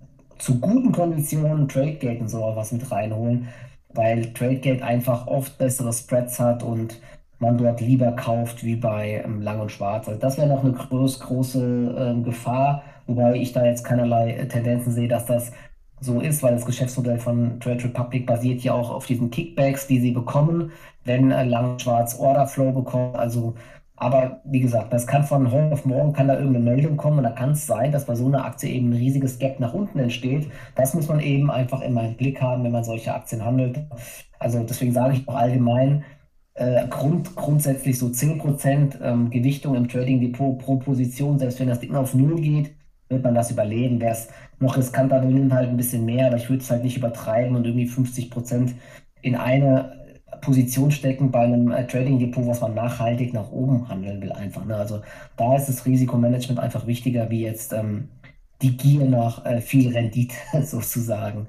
zu guten Konditionen Tradegate und so was mit reinholen, weil Tradegate einfach oft bessere Spreads hat und man dort lieber kauft wie bei ähm, Lang und Schwarz. Also das wäre noch eine groß, große ähm, Gefahr, wobei ich da jetzt keinerlei Tendenzen sehe, dass das so ist, weil das Geschäftsmodell von Trade Republic basiert ja auch auf diesen Kickbacks, die sie bekommen, wenn Lang Schwarz Order Flow bekommt. Also, aber wie gesagt, das kann von heute auf morgen kann da irgendeine Meldung kommen und da kann es sein, dass bei so einer Aktie eben ein riesiges Gap nach unten entsteht. Das muss man eben einfach immer im Blick haben, wenn man solche Aktien handelt. Also deswegen sage ich auch allgemein, äh, Grund, grundsätzlich so 10% ähm, Gewichtung im Trading Depot pro Position, selbst wenn das Ding auf Null geht, wird man das überlegen. Wer es noch riskanter nimmt halt ein bisschen mehr, aber ich würde es halt nicht übertreiben und irgendwie 50 Prozent in eine Position stecken bei einem äh, Trading Depot, was man nachhaltig nach oben handeln will, einfach. Ne? Also da ist das Risikomanagement einfach wichtiger, wie jetzt ähm, die Gier nach äh, viel Rendite sozusagen.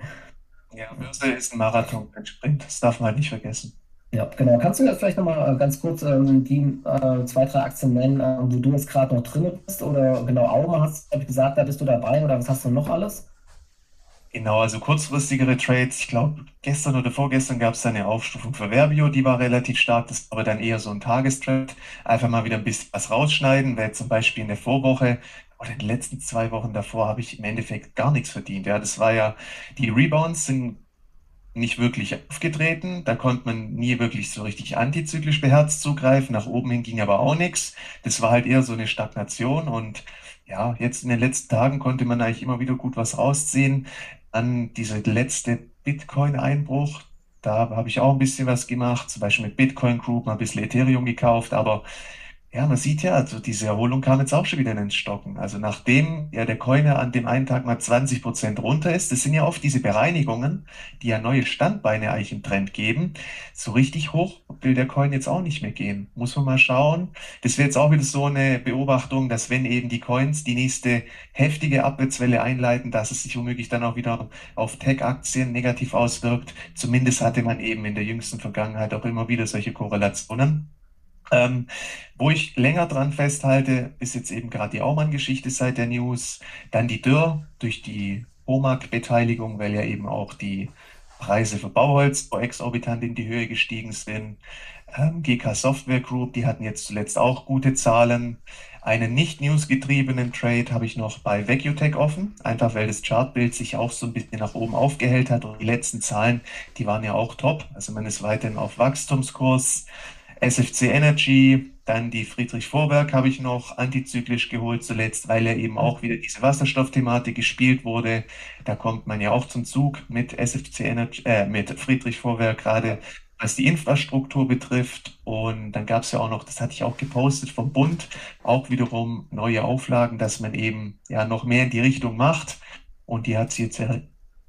Ja, Börse ist ein Marathon, ein Sprint, das darf man halt nicht vergessen. Ja, genau. Kannst du jetzt vielleicht nochmal äh, ganz kurz ähm, die äh, zwei, drei Aktien nennen, äh, wo du jetzt gerade noch drin bist? Oder genau, Auma hast du gesagt, da bist du dabei oder was hast du noch alles? Genau, also kurzfristigere Trades. Ich glaube, gestern oder vorgestern gab es eine Aufstufung für Verbio, die war relativ stark. Das war aber dann eher so ein Tagestrade. Einfach mal wieder ein bisschen was rausschneiden, weil zum Beispiel in der Vorwoche oder in den letzten zwei Wochen davor habe ich im Endeffekt gar nichts verdient. Ja, das war ja, die Rebounds sind nicht wirklich aufgetreten. Da konnte man nie wirklich so richtig antizyklisch beherzt zugreifen. Nach oben hin ging aber auch nichts. Das war halt eher so eine Stagnation. Und ja, jetzt in den letzten Tagen konnte man eigentlich immer wieder gut was rausziehen. An diese letzte Bitcoin-Einbruch, da habe ich auch ein bisschen was gemacht, zum Beispiel mit Bitcoin Group, mal ein bisschen Ethereum gekauft, aber ja, man sieht ja, also diese Erholung kam jetzt auch schon wieder ins Stocken. Also nachdem ja der Coin ja an dem einen Tag mal 20 Prozent runter ist, das sind ja oft diese Bereinigungen, die ja neue Standbeine eigentlich im Trend geben. So richtig hoch will der Coin jetzt auch nicht mehr gehen. Muss man mal schauen. Das wäre jetzt auch wieder so eine Beobachtung, dass wenn eben die Coins die nächste heftige Abwärtswelle einleiten, dass es sich womöglich dann auch wieder auf Tech-Aktien negativ auswirkt. Zumindest hatte man eben in der jüngsten Vergangenheit auch immer wieder solche Korrelationen. Ähm, wo ich länger dran festhalte, ist jetzt eben gerade die Aumann-Geschichte seit der News, dann die Dürr durch die OMAG-Beteiligung, weil ja eben auch die Preise für Bauholz exorbitant in die Höhe gestiegen sind. Ähm, GK Software Group, die hatten jetzt zuletzt auch gute Zahlen. Einen nicht newsgetriebenen Trade habe ich noch bei Vecutech offen, einfach weil das Chartbild sich auch so ein bisschen nach oben aufgehellt hat und die letzten Zahlen, die waren ja auch top. Also man ist weiterhin auf Wachstumskurs. SFC Energy, dann die Friedrich Vorwerk habe ich noch antizyklisch geholt zuletzt, weil ja eben auch wieder diese Wasserstoffthematik gespielt wurde. Da kommt man ja auch zum Zug mit SFC Energy, äh, mit Friedrich Vorwerk gerade was die Infrastruktur betrifft. Und dann gab es ja auch noch, das hatte ich auch gepostet vom Bund, auch wiederum neue Auflagen, dass man eben ja noch mehr in die Richtung macht. Und die hat sich jetzt ja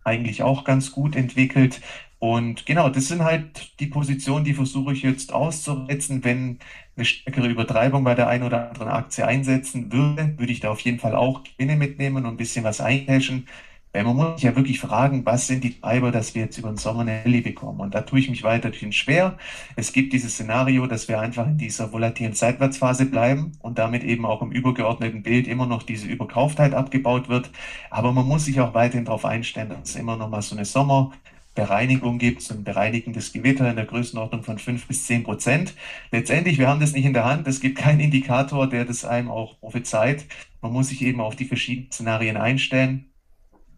eigentlich auch ganz gut entwickelt. Und genau, das sind halt die Positionen, die versuche ich jetzt auszureizen. Wenn eine stärkere Übertreibung bei der einen oder anderen Aktie einsetzen würde, würde ich da auf jeden Fall auch Gewinne mitnehmen und ein bisschen was eincashen. Weil man muss sich ja wirklich fragen, was sind die Treiber, dass wir jetzt über den Sommer eine Rallye bekommen? Und da tue ich mich weiterhin schwer. Es gibt dieses Szenario, dass wir einfach in dieser volatilen Seitwärtsphase bleiben und damit eben auch im übergeordneten Bild immer noch diese Überkauftheit abgebaut wird. Aber man muss sich auch weiterhin darauf einstellen, dass es immer noch mal so eine Sommerbereinigung gibt, so ein bereinigendes Gewitter in der Größenordnung von fünf bis zehn Prozent. Letztendlich, wir haben das nicht in der Hand. Es gibt keinen Indikator, der das einem auch prophezeit. Man muss sich eben auf die verschiedenen Szenarien einstellen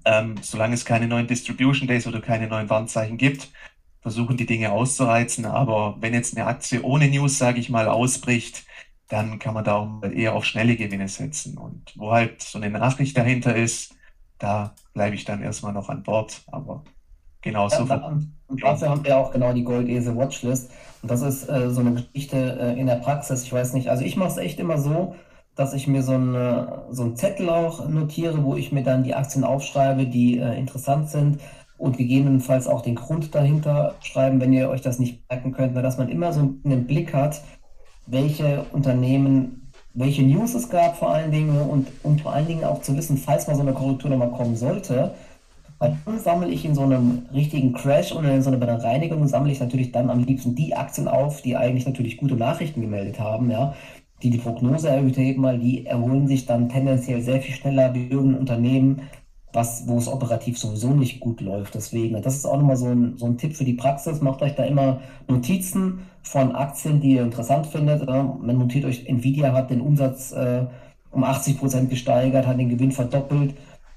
ähm, solange es keine neuen Distribution Days oder keine neuen Warnzeichen gibt, versuchen die Dinge auszureizen. Aber wenn jetzt eine Aktie ohne News, sage ich mal, ausbricht, dann kann man da auch eher auf schnelle Gewinne setzen. Und wo halt so eine Nachricht dahinter ist, da bleibe ich dann erstmal noch an Bord. Aber genau so. Ja, und dafür haben wir auch genau die Goldese Watchlist. Und das ist äh, so eine Geschichte äh, in der Praxis. Ich weiß nicht, also ich mache es echt immer so, dass ich mir so, eine, so einen Zettel auch notiere, wo ich mir dann die Aktien aufschreibe, die äh, interessant sind und gegebenenfalls auch den Grund dahinter schreiben, wenn ihr euch das nicht merken könnt, weil dass man immer so einen Blick hat, welche Unternehmen, welche News es gab vor allen Dingen und, und vor allen Dingen auch zu wissen, falls mal so eine Korrektur nochmal kommen sollte, weil dann sammle ich in so einem richtigen Crash und in so einer Bereinigung sammle ich natürlich dann am liebsten die Aktien auf, die eigentlich natürlich gute Nachrichten gemeldet haben, ja, die die Prognose erhöht haben, mal, die erholen sich dann tendenziell sehr viel schneller wie irgendein Unternehmen, was, wo es operativ sowieso nicht gut läuft. Deswegen, das ist auch nochmal so ein, so ein Tipp für die Praxis. Macht euch da immer Notizen von Aktien, die ihr interessant findet. Man notiert euch, Nvidia hat den Umsatz äh, um 80 Prozent gesteigert, hat den Gewinn verdoppelt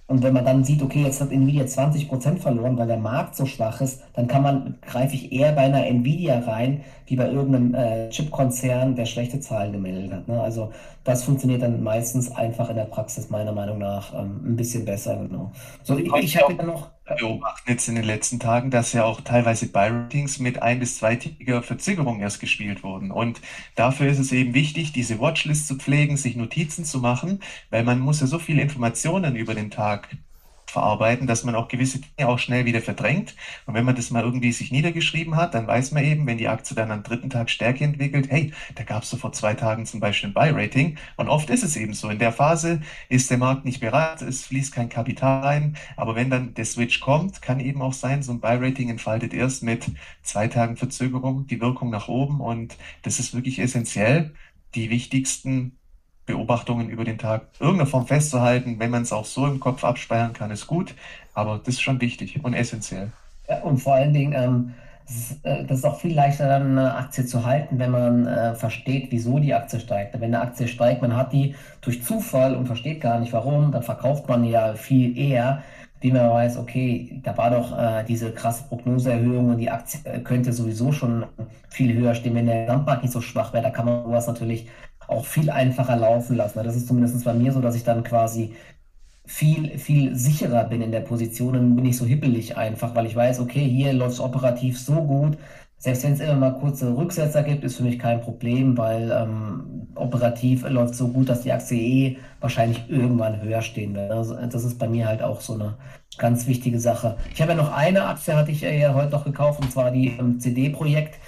und wenn man dann sieht, okay, jetzt hat Nvidia 20% verloren, weil der Markt so schwach ist, dann kann man, greife ich eher bei einer Nvidia rein, wie bei irgendeinem äh, Chip-Konzern, der schlechte Zahlen gemeldet hat. Ne? Also das funktioniert dann meistens einfach in der Praxis meiner Meinung nach ähm, ein bisschen besser. Genau. So, ich, ich habe noch beobachten jetzt in den letzten Tagen, dass ja auch teilweise Buy-Ratings mit ein- bis zweitägiger Verzögerung erst gespielt wurden. Und dafür ist es eben wichtig, diese Watchlist zu pflegen, sich Notizen zu machen, weil man muss ja so viele Informationen über den Tag verarbeiten, dass man auch gewisse Dinge auch schnell wieder verdrängt. Und wenn man das mal irgendwie sich niedergeschrieben hat, dann weiß man eben, wenn die Aktie dann am dritten Tag Stärke entwickelt, hey, da gab es so vor zwei Tagen zum Beispiel ein Buy-Rating. Und oft ist es eben so. In der Phase ist der Markt nicht bereit, es fließt kein Kapital rein. Aber wenn dann der Switch kommt, kann eben auch sein, so ein Buy-Rating entfaltet erst mit zwei Tagen Verzögerung die Wirkung nach oben. Und das ist wirklich essentiell, die wichtigsten Beobachtungen über den Tag irgendeiner Form festzuhalten. Wenn man es auch so im Kopf abspeichern kann, ist gut. Aber das ist schon wichtig und essentiell. Ja, und vor allen Dingen, ähm, äh, das ist auch viel leichter, dann eine Aktie zu halten, wenn man äh, versteht, wieso die Aktie steigt. Wenn eine Aktie steigt, man hat die durch Zufall und versteht gar nicht warum, dann verkauft man ja viel eher, wie man weiß, okay, da war doch äh, diese krasse Prognoseerhöhung und die Aktie äh, könnte sowieso schon viel höher stehen, wenn der Gesamtmarkt nicht so schwach wäre. Da kann man sowas natürlich auch viel einfacher laufen lassen. Das ist zumindest bei mir so, dass ich dann quasi viel, viel sicherer bin in der Position und bin nicht so hippelig einfach, weil ich weiß, okay, hier läuft es operativ so gut. Selbst wenn es immer mal kurze Rücksetzer gibt, ist für mich kein Problem, weil ähm, operativ läuft so gut, dass die Aktie eh wahrscheinlich irgendwann höher stehen wird. Also das ist bei mir halt auch so eine ganz wichtige Sache. Ich habe ja noch eine Aktie, hatte ich ja heute noch gekauft, und zwar die ähm, CD-Projekt,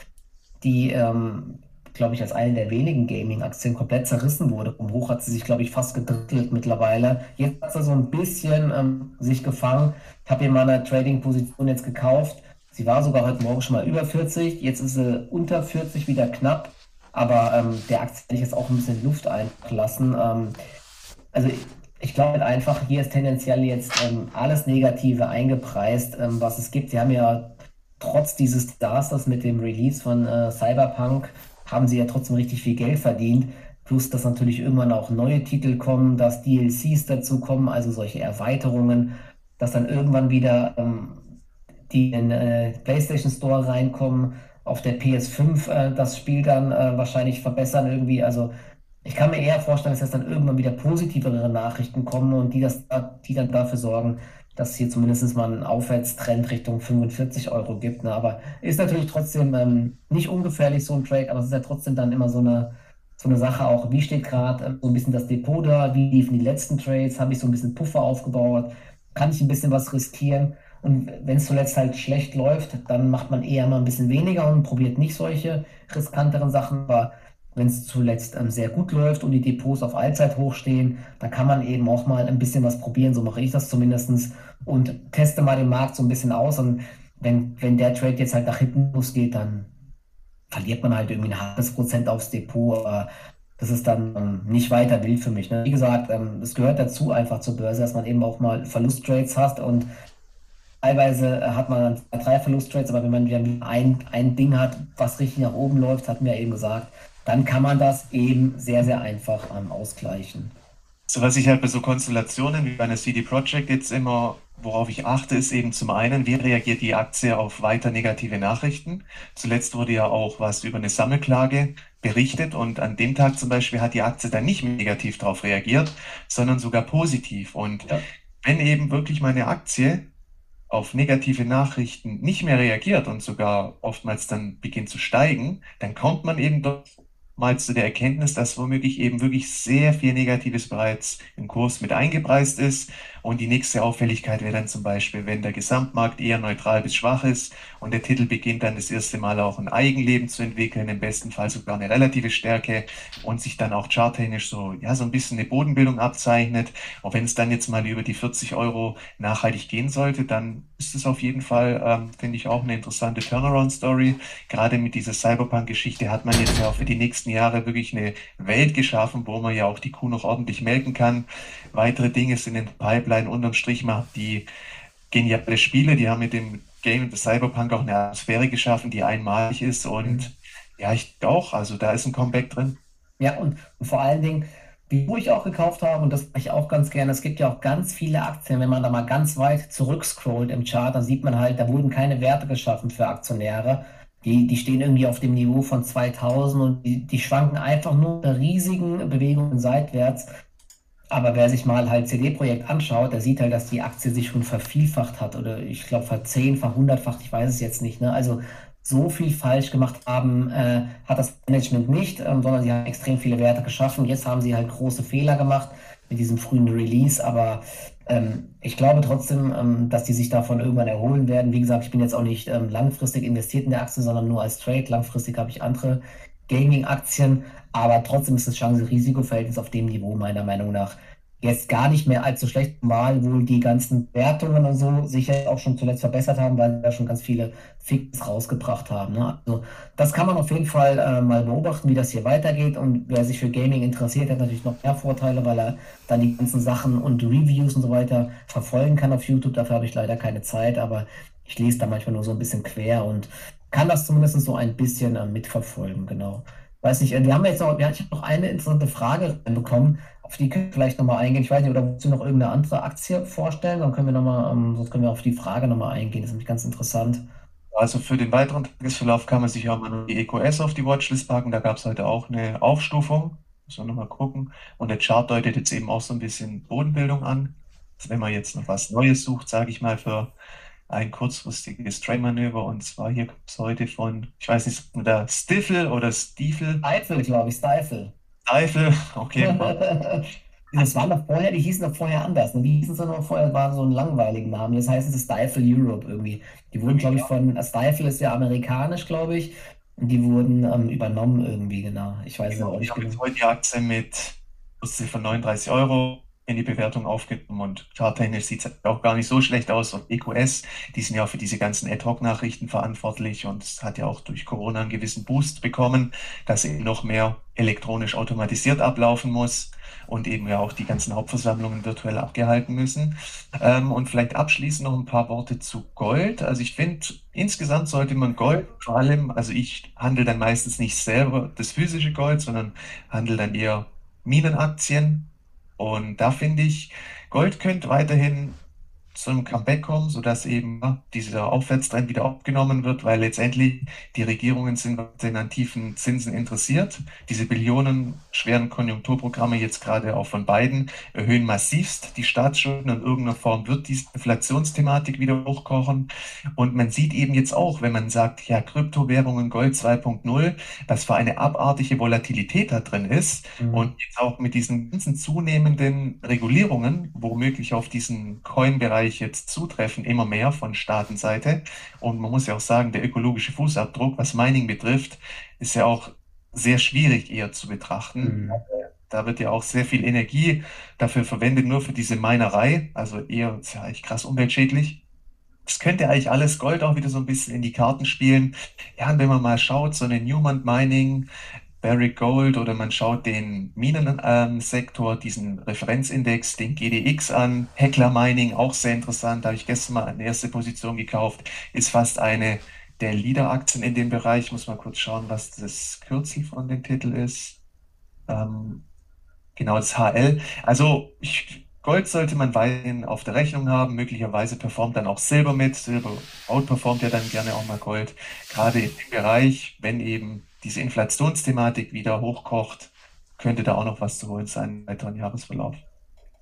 die ähm, glaube ich, als eine der wenigen Gaming-Aktien komplett zerrissen wurde. Vom Hoch hat sie sich, glaube ich, fast gedrittelt mittlerweile. Jetzt hat sie so ein bisschen ähm, sich gefangen. Ich habe hier eine Trading-Position jetzt gekauft. Sie war sogar heute Morgen schon mal über 40. Jetzt ist sie unter 40 wieder knapp. Aber ähm, der Aktie hätte ich jetzt auch ein bisschen Luft einlassen. Ähm, also ich, ich glaube halt einfach, hier ist tendenziell jetzt ähm, alles Negative eingepreist, ähm, was es gibt. Sie haben ja trotz dieses Disasters mit dem Release von äh, Cyberpunk haben sie ja trotzdem richtig viel Geld verdient. Plus, dass natürlich irgendwann auch neue Titel kommen, dass DLCs dazu kommen, also solche Erweiterungen, dass dann irgendwann wieder ähm, die in äh, PlayStation Store reinkommen, auf der PS5 äh, das Spiel dann äh, wahrscheinlich verbessern irgendwie. Also Ich kann mir eher vorstellen, dass jetzt dann irgendwann wieder positivere Nachrichten kommen und die, das, die dann dafür sorgen, dass hier zumindest mal einen Aufwärtstrend Richtung 45 Euro gibt. Ne? Aber ist natürlich trotzdem ähm, nicht ungefährlich, so ein Trade, aber es ist ja trotzdem dann immer so eine, so eine Sache auch, wie steht gerade ähm, so ein bisschen das Depot da, wie liefen die letzten Trades, habe ich so ein bisschen Puffer aufgebaut, kann ich ein bisschen was riskieren. Und wenn es zuletzt halt schlecht läuft, dann macht man eher mal ein bisschen weniger und probiert nicht solche riskanteren Sachen. Aber wenn es zuletzt ähm, sehr gut läuft und die Depots auf Allzeit hochstehen, dann kann man eben auch mal ein bisschen was probieren. So mache ich das zumindest und teste mal den Markt so ein bisschen aus. Und wenn, wenn der Trade jetzt halt nach hinten losgeht, dann verliert man halt irgendwie ein halbes Prozent aufs Depot. Aber das ist dann ähm, nicht weiter wild für mich. Ne? Wie gesagt, ähm, es gehört dazu einfach zur Börse, dass man eben auch mal Verlusttrades hat und Teilweise hat man dann drei Verlusttrades, aber wenn man wieder ein, ein Ding hat, was richtig nach oben läuft, hatten wir ja eben gesagt, dann kann man das eben sehr, sehr einfach ähm, ausgleichen. So was ich halt bei so Konstellationen wie bei einer CD Projekt jetzt immer, worauf ich achte, ist eben zum einen, wie reagiert die Aktie auf weiter negative Nachrichten. Zuletzt wurde ja auch was über eine Sammelklage berichtet und an dem Tag zum Beispiel hat die Aktie dann nicht negativ darauf reagiert, sondern sogar positiv. Und ja. wenn eben wirklich meine Aktie auf negative Nachrichten nicht mehr reagiert und sogar oftmals dann beginnt zu steigen, dann kommt man eben doch mal zu der Erkenntnis, dass womöglich eben wirklich sehr viel Negatives bereits im Kurs mit eingepreist ist. Und die nächste Auffälligkeit wäre dann zum Beispiel, wenn der Gesamtmarkt eher neutral bis schwach ist und der Titel beginnt dann das erste Mal auch ein Eigenleben zu entwickeln, im besten Fall sogar eine relative Stärke und sich dann auch charttechnisch so, ja, so ein bisschen eine Bodenbildung abzeichnet. Und wenn es dann jetzt mal über die 40 Euro nachhaltig gehen sollte, dann ist es auf jeden Fall, ähm, finde ich, auch eine interessante Turnaround-Story. Gerade mit dieser Cyberpunk-Geschichte hat man jetzt ja auch für die nächsten Jahre wirklich eine Welt geschaffen, wo man ja auch die Kuh noch ordentlich melken kann. Weitere Dinge sind in Pipeline unterm Strich macht die geniale Spiele, die haben mit dem Game Cyberpunk auch eine Atmosphäre geschaffen, die einmalig ist und mhm. ja, ich auch, also da ist ein Comeback drin. Ja, und, und vor allen Dingen, wie wo ich auch gekauft habe, und das mache ich auch ganz gerne, es gibt ja auch ganz viele Aktien, wenn man da mal ganz weit zurückscrollt im Chart, dann sieht man halt, da wurden keine Werte geschaffen für Aktionäre. Die, die stehen irgendwie auf dem Niveau von 2000 und die, die schwanken einfach nur unter riesigen Bewegungen seitwärts. Aber wer sich mal halt CD-Projekt anschaut, der sieht halt, dass die Aktie sich schon vervielfacht hat oder ich glaube verzehnfacht, hundertfacht, ich weiß es jetzt nicht. Ne? Also so viel falsch gemacht haben, äh, hat das Management nicht, ähm, sondern sie haben extrem viele Werte geschaffen. Jetzt haben sie halt große Fehler gemacht mit diesem frühen Release, aber ähm, ich glaube trotzdem, ähm, dass die sich davon irgendwann erholen werden. Wie gesagt, ich bin jetzt auch nicht ähm, langfristig investiert in der Aktie, sondern nur als Trade. Langfristig habe ich andere Gaming-Aktien, aber trotzdem ist das Chance-Risiko-Verhältnis auf dem Niveau meiner Meinung nach jetzt gar nicht mehr allzu schlecht, mal wohl die ganzen Wertungen und so sich auch schon zuletzt verbessert haben, weil sie ja schon ganz viele Fix rausgebracht haben. Ne? Also das kann man auf jeden Fall äh, mal beobachten, wie das hier weitergeht und wer sich für Gaming interessiert, hat natürlich noch mehr Vorteile, weil er dann die ganzen Sachen und Reviews und so weiter verfolgen kann auf YouTube. Dafür habe ich leider keine Zeit, aber ich lese da manchmal nur so ein bisschen quer und kann das zumindest so ein bisschen äh, mitverfolgen, genau. Weiß nicht, wir haben jetzt noch, wir noch eine interessante Frage bekommen auf die können wir vielleicht nochmal eingehen. Ich weiß nicht, oder willst du noch irgendeine andere Aktie vorstellen? Dann können wir nochmal, ähm, sonst können wir auf die Frage nochmal eingehen. Das ist nämlich ganz interessant. Also für den weiteren Tagesverlauf kann man sich auch mal die EQS auf die Watchlist packen. Da gab es heute auch eine Aufstufung. Muss man nochmal gucken. Und der Chart deutet jetzt eben auch so ein bisschen Bodenbildung an. Also wenn man jetzt noch was Neues sucht, sage ich mal, für ein kurzfristiges Trade-Manöver. Und zwar hier kommt es heute von, ich weiß nicht, oder Stiefel oder Stiefel. Stifle, glaube ich, Stifle. Eifel, okay. Das waren doch vorher, die hießen doch vorher anders. Ne? Die hießen es noch vorher, waren so einen langweiligen Namen. Jetzt heißt es Stifle Europe irgendwie. Die wurden, glaube ich, von, Stifle ist ja amerikanisch, glaube ich. Und die wurden ähm, übernommen irgendwie, genau. Ich weiß genau, es auch nicht genau. Ich habe jetzt heute die Aktie mit von 39 Euro in die Bewertung aufgenommen und charttechnisch sieht es auch gar nicht so schlecht aus. Und EQS, die sind ja auch für diese ganzen Ad-Hoc-Nachrichten verantwortlich und es hat ja auch durch Corona einen gewissen Boost bekommen, dass eben noch mehr elektronisch automatisiert ablaufen muss und eben ja auch die ganzen Hauptversammlungen virtuell abgehalten müssen. Ähm, und vielleicht abschließend noch ein paar Worte zu Gold. Also ich finde, insgesamt sollte man Gold vor allem, also ich handle dann meistens nicht selber das physische Gold, sondern handle dann eher Minenaktien und da finde ich, Gold könnte weiterhin zu einem Comeback kommen, sodass eben ja, dieser Aufwärtstrend wieder aufgenommen wird, weil letztendlich die Regierungen sind an tiefen Zinsen interessiert. Diese billionenschweren Konjunkturprogramme jetzt gerade auch von Biden erhöhen massivst die Staatsschulden. In irgendeiner Form wird diese Inflationsthematik wieder hochkochen. Und man sieht eben jetzt auch, wenn man sagt, ja, Kryptowährungen, Gold 2.0, was für eine abartige Volatilität da drin ist. Mhm. Und jetzt auch mit diesen ganzen zunehmenden Regulierungen, womöglich auf diesen Coin-Bereich jetzt zutreffen, immer mehr von Staatenseite. Und man muss ja auch sagen, der ökologische Fußabdruck, was Mining betrifft, ist ja auch sehr schwierig eher zu betrachten. Mhm. Da wird ja auch sehr viel Energie dafür verwendet, nur für diese Minerei. Also eher, ist ja eigentlich krass umweltschädlich. Das könnte eigentlich alles Gold auch wieder so ein bisschen in die Karten spielen. Ja, und wenn man mal schaut, so eine Newmont Mining, Barrick Gold oder man schaut den Minensektor, ähm, diesen Referenzindex, den GDX an. Heckler Mining, auch sehr interessant, da habe ich gestern mal eine erste Position gekauft, ist fast eine der Leader-Aktien in dem Bereich. Ich muss mal kurz schauen, was das Kürzel von dem Titel ist. Ähm, genau, das HL. Also ich, Gold sollte man weiterhin auf der Rechnung haben. Möglicherweise performt dann auch Silber mit. Silber outperformt ja dann gerne auch mal Gold. Gerade im Bereich, wenn eben diese Inflationsthematik wieder hochkocht, könnte da auch noch was zu holen sein im weiteren Jahresverlauf.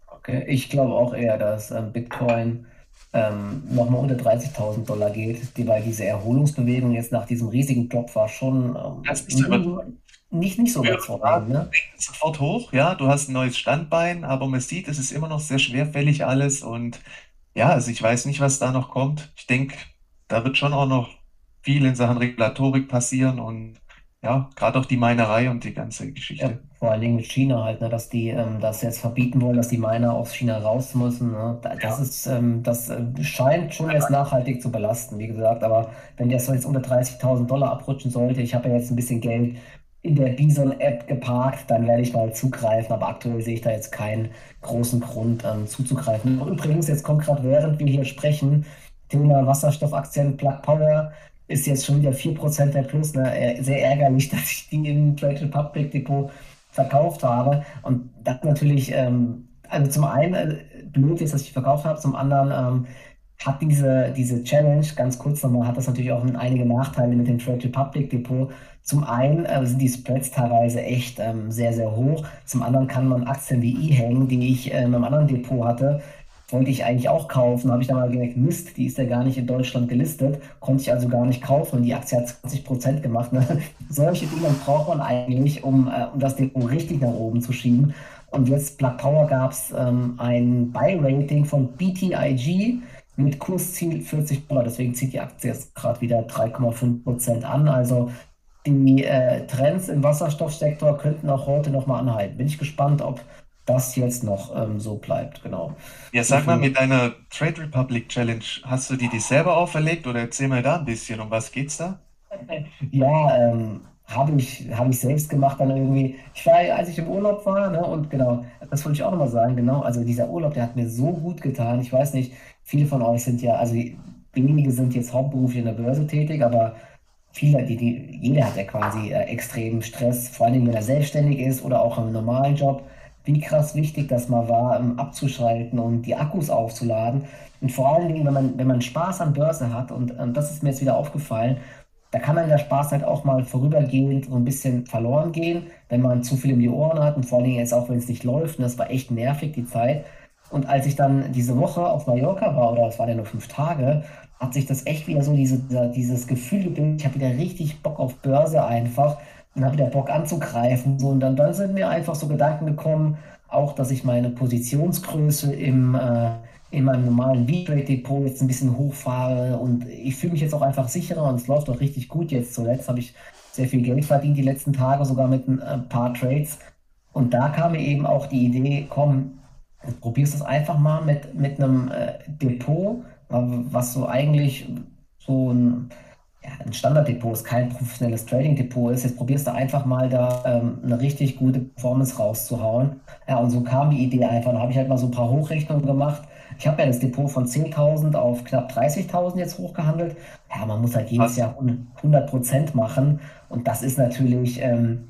Okay, ich glaube auch eher, dass ähm, Bitcoin ähm, nochmal unter 30.000 Dollar geht, die, weil diese Erholungsbewegung jetzt nach diesem riesigen Drop war schon ähm, nicht, nicht so überzeugend. Ne? Sofort hoch, ja, du hast ein neues Standbein, aber man sieht, es ist immer noch sehr schwerfällig alles und ja, also ich weiß nicht, was da noch kommt. Ich denke, da wird schon auch noch viel in Sachen Regulatorik passieren und ja, gerade auch die Minerei und die ganze Geschichte. Ja, vor allen Dingen mit China halt, ne, dass die ähm, das jetzt verbieten wollen, dass die Miner aus China raus müssen. Ne? Das ja. ist, ähm, das äh, scheint schon jetzt nachhaltig zu belasten, wie gesagt. Aber wenn so jetzt unter 30.000 Dollar abrutschen sollte, ich habe ja jetzt ein bisschen Geld in der Bison-App geparkt, dann werde ich mal zugreifen. Aber aktuell sehe ich da jetzt keinen großen Grund ähm, zuzugreifen. Und übrigens, jetzt kommt gerade während wir hier sprechen, Thema Wasserstoffaktien, Plug Power ist jetzt schon wieder 4% der Plus. Ne? Sehr ärgerlich, dass ich die im Trade Republic Depot verkauft habe. Und das natürlich, ähm, also zum einen äh, blöd ist, dass ich verkauft habe, zum anderen ähm, hat diese, diese Challenge, ganz kurz nochmal, hat das natürlich auch einige Nachteile mit dem Trade Republic Depot. Zum einen äh, sind die Spreads teilweise echt ähm, sehr, sehr hoch. Zum anderen kann man Aktien wie E hängen, die ich äh, in einem anderen Depot hatte, wollte ich eigentlich auch kaufen. habe ich dann mal gemerkt, Mist, die ist ja gar nicht in Deutschland gelistet. Konnte ich also gar nicht kaufen und die Aktie hat 20 Prozent gemacht. Ne? Solche Dinge braucht man eigentlich, um, äh, um das Depot richtig nach oben zu schieben. Und jetzt Black Power gab es ähm, ein Buy-Rating von BTIG mit Kursziel 40 Dollar. Deswegen zieht die Aktie jetzt gerade wieder 3,5 Prozent an. Also die äh, Trends im Wasserstoffsektor könnten auch heute nochmal anhalten. Bin ich gespannt, ob das jetzt noch ähm, so bleibt, genau. Ja, sag mal, mit deiner Trade Republic Challenge, hast du die die selber auferlegt oder erzähl mal da ein bisschen, um was geht's da? Ja, ähm, habe ich, hab ich selbst gemacht dann irgendwie. Ich war, als ich im Urlaub war, ne, und genau, das wollte ich auch nochmal sagen, genau, also dieser Urlaub, der hat mir so gut getan. Ich weiß nicht, viele von euch sind ja, also wenige sind jetzt hauptberuflich in der Börse tätig, aber viele, die, die, jeder hat ja quasi äh, extremen Stress, vor allem wenn er selbstständig ist oder auch im normalen Job wie krass wichtig das mal war, um abzuschalten und die Akkus aufzuladen. Und vor allen Dingen, wenn man, wenn man Spaß an Börse hat, und, und das ist mir jetzt wieder aufgefallen, da kann man der Spaß halt auch mal vorübergehend so ein bisschen verloren gehen, wenn man zu viel um die Ohren hat und vor allen Dingen jetzt auch, wenn es nicht läuft. Und das war echt nervig, die Zeit. Und als ich dann diese Woche auf Mallorca war, oder es waren ja nur fünf Tage, hat sich das echt wieder so diese, dieses Gefühl gebildet. Ich habe wieder richtig Bock auf Börse einfach und habe wieder Bock anzugreifen. So, und dann, dann sind mir einfach so Gedanken gekommen, auch, dass ich meine Positionsgröße im, äh, in meinem normalen V-Trade-Depot jetzt ein bisschen hochfahre und ich fühle mich jetzt auch einfach sicherer und es läuft auch richtig gut jetzt. Zuletzt habe ich sehr viel Geld verdient die letzten Tage, sogar mit ein äh, paar Trades. Und da kam mir eben auch die Idee, komm, probierst es einfach mal mit, mit einem äh, Depot, was so eigentlich so ein ja, ein Standarddepot ist, kein professionelles Trading-Depot ist. Jetzt probierst du einfach mal da ähm, eine richtig gute Performance rauszuhauen. Ja, und so kam die Idee einfach. Da habe ich halt mal so ein paar Hochrechnungen gemacht. Ich habe ja das Depot von 10.000 auf knapp 30.000 jetzt hochgehandelt. Ja, man muss halt jedes Was? Jahr 100 Prozent machen. Und das ist natürlich, ähm,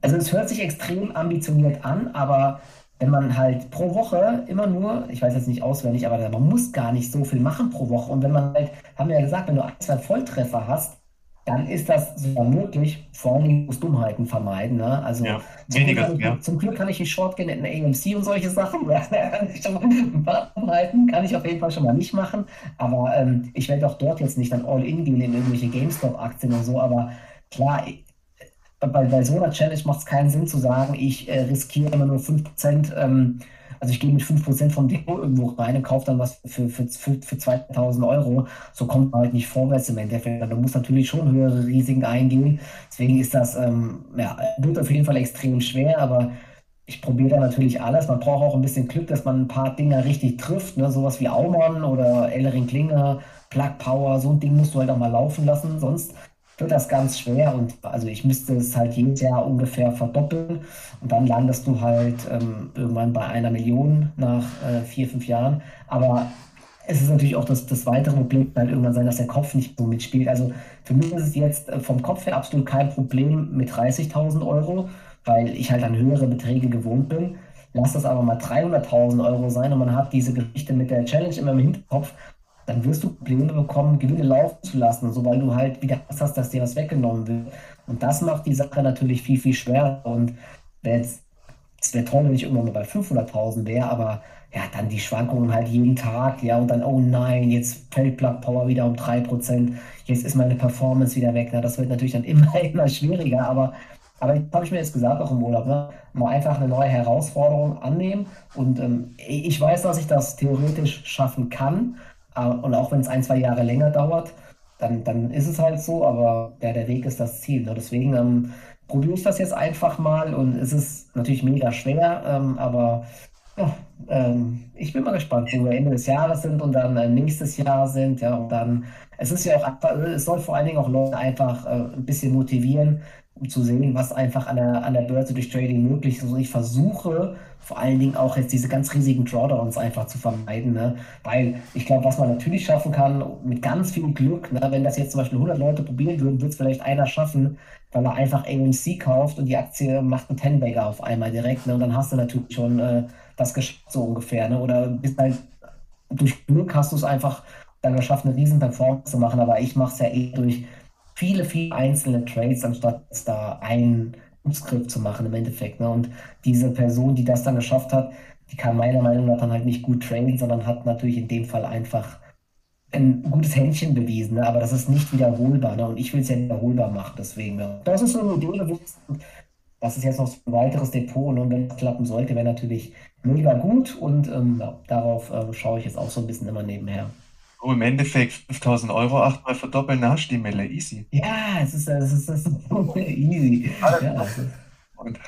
also es hört sich extrem ambitioniert an, aber wenn man halt pro Woche immer nur, ich weiß jetzt nicht auswendig, aber man muss gar nicht so viel machen pro Woche. Und wenn man halt, haben wir ja gesagt, wenn du ein, zwei Volltreffer hast, dann ist das sogar möglich. Vor Dingen muss Dummheiten vermeiden. Ne? Also Ja, zum Glück, weniger, kann ich, ja. zum Glück kann ich nicht Short gehen in AMC und solche Sachen. Ein paar Dummheiten kann ich auf jeden Fall schon mal nicht machen. Aber ähm, ich werde auch dort jetzt nicht dann all in gehen in irgendwelche GameStop-Aktien und so. Aber klar, bei, bei so einer Challenge macht es keinen Sinn zu sagen, ich äh, riskiere immer nur 5%, ähm, also ich gehe mit 5% vom Depot irgendwo rein und kaufe dann was für, für, für, für 2000 Euro. So kommt man halt nicht vorwärts im Endeffekt. Du musst natürlich schon höhere Risiken eingehen. Deswegen ist das, ähm, ja, wird auf jeden Fall extrem schwer, aber ich probiere da natürlich alles. Man braucht auch ein bisschen Glück, dass man ein paar Dinger richtig trifft, ne? Sowas wie Aumann oder Ellering Klinger, Plug Power, so ein Ding musst du halt auch mal laufen lassen, sonst wird das ganz schwer und also ich müsste es halt jedes Jahr ungefähr verdoppeln und dann landest du halt ähm, irgendwann bei einer Million nach äh, vier, fünf Jahren. Aber es ist natürlich auch das, das weitere Problem, halt irgendwann sein, dass der Kopf nicht so mitspielt. Also für mich ist es jetzt äh, vom Kopf her absolut kein Problem mit 30.000 Euro, weil ich halt an höhere Beträge gewohnt bin. Lass das aber mal 300.000 Euro sein und man hat diese Geschichte mit der Challenge immer im Hinterkopf, dann wirst du Probleme bekommen, Gewinne laufen zu lassen, so, weil du halt wieder Angst hast, dass dir was weggenommen wird. Und das macht die Sache natürlich viel, viel schwerer. Und wär jetzt, es wäre toll, wenn ich irgendwann mal bei 500.000 wäre, aber ja, dann die Schwankungen halt jeden Tag, ja, und dann, oh nein, jetzt fällt Plug Power wieder um 3%, jetzt ist meine Performance wieder weg. Na, das wird natürlich dann immer, immer schwieriger, aber, aber habe ich mir jetzt gesagt, auch im Urlaub, ne? mal einfach eine neue Herausforderung annehmen. Und ähm, ich weiß, dass ich das theoretisch schaffen kann. Aber- Und auch wenn es ein, zwei Jahre länger dauert, dann, dann ist es halt so, aber ja, der Weg ist das Ziel. Ne? Deswegen ähm, probiere ich das jetzt einfach mal und es ist natürlich mega schwer, ähm, aber ja, ähm, ich bin mal gespannt, wo wir Ende des Jahres sind und dann äh, nächstes Jahr sind. Ja, und dann, es ist ja auch es soll vor allen Dingen auch Leute einfach äh, ein bisschen motivieren, um zu sehen, was einfach an der, an der Börse durch Trading möglich ist. Also ich versuche vor allen Dingen auch jetzt diese ganz riesigen Drawdowns einfach zu vermeiden, ne? Weil ich glaube, was man natürlich schaffen kann, mit ganz viel Glück, ne? Wenn das jetzt zum Beispiel 100 Leute probieren würden, wird es vielleicht einer schaffen, weil er einfach AMC kauft und die Aktie macht einen Ten-Bagger auf einmal direkt, ne? Und dann hast du natürlich schon äh, das geschafft, so ungefähr, ne? Oder bist halt durch Glück hast du es einfach dann geschafft, eine riesen Performance zu machen, aber ich mache es ja eh durch viele, viele einzelne Trades, anstatt jetzt da einen Skript zu machen im Endeffekt. Ne? Und diese Person, die das dann geschafft hat, die kann meiner Meinung nach dann halt nicht gut traden, sondern hat natürlich in dem Fall einfach ein gutes Händchen bewiesen. Ne? Aber das ist nicht wiederholbar. Ne? Und ich will es ja wiederholbar machen, deswegen. Ja. Das ist so eine Idee gewesen. Das ist jetzt noch so ein weiteres Depot ne? und wenn es klappen sollte, wäre natürlich mega gut und ähm, ja, darauf äh, schaue ich jetzt auch so ein bisschen immer nebenher. Oh, im Endeffekt 5000 Euro achtmal verdoppeln, da hast die Mille, easy. Ja, es ist, es ist, es ist easy. Ja, es ist, Und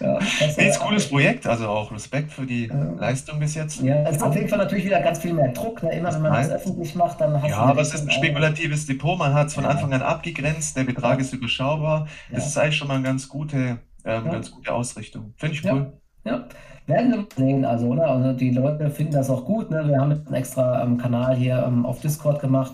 ja, das, nee, ist ein cooles Projekt, also auch Respekt für die Ja. Leistung bis jetzt. Ja, es ist auf jeden Fall natürlich wieder ganz viel mehr Druck. Ne? Immer wenn man das Nein. öffentlich macht, dann hast Ja, aber es ist ein spekulatives Depot, man hat es von Ja. Anfang an abgegrenzt, der Betrag Ja. ist überschaubar. Das Ja. ist eigentlich schon mal eine ganz gute, ähm, Ja. ganz gute Ausrichtung. Finde ich Ja. cool. Ja, werden wir sehen. Also, oder? Also die Leute finden das auch gut. Ne? Wir haben jetzt einen extra ähm, Kanal hier ähm, auf Discord gemacht.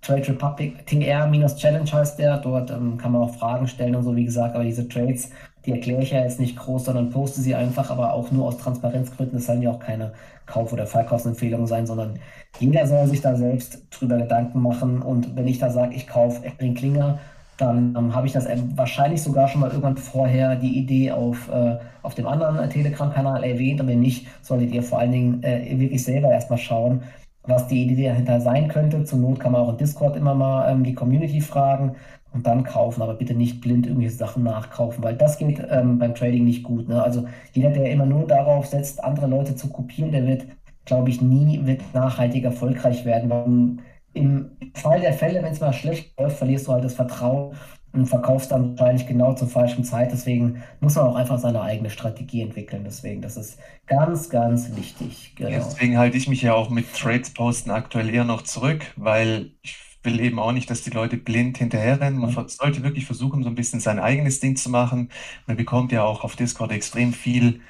Trade Republic, TR-Challenge heißt der. Dort ähm, kann man auch Fragen stellen und so, wie gesagt. Aber diese Trades, die erkläre ich ja jetzt nicht groß, sondern poste sie einfach, aber auch nur aus Transparenzgründen. Das sollen ja auch keine Kauf- oder Verkaufsempfehlungen sein, sondern jeder soll sich da selbst drüber Gedanken machen. Und wenn ich da sage, ich kaufe Eckring Klinger, dann ähm, habe ich das wahrscheinlich sogar schon mal irgendwann vorher die Idee auf, äh, auf dem anderen Telegram-Kanal erwähnt. Und wenn nicht, solltet ihr vor allen Dingen äh, wirklich selber erstmal schauen, was die Idee dahinter sein könnte. Zur Not kann man auch in Discord immer mal ähm, die Community fragen und dann kaufen, aber bitte nicht blind irgendwelche Sachen nachkaufen, weil das geht ähm, beim Trading nicht gut. Ne? Also jeder, der immer nur darauf setzt, andere Leute zu kopieren, der wird, glaube ich, nie wirklich nachhaltig erfolgreich werden. Weil im Fall der Fälle, wenn es mal schlecht läuft, verlierst du halt das Vertrauen und verkaufst dann wahrscheinlich genau zur falschen Zeit. Deswegen muss man auch einfach seine eigene Strategie entwickeln. Deswegen, das ist ganz, ganz wichtig. Genau. Deswegen halte ich mich ja auch mit Trades posten aktuell eher noch zurück, weil ich will eben auch nicht, dass die Leute blind hinterherrennen. Man Mhm. sollte wirklich versuchen, so ein bisschen sein eigenes Ding zu machen. Man bekommt ja auch auf Discord extrem viel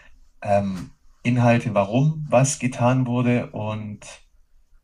ähm, Inhalte, warum was getan wurde. Und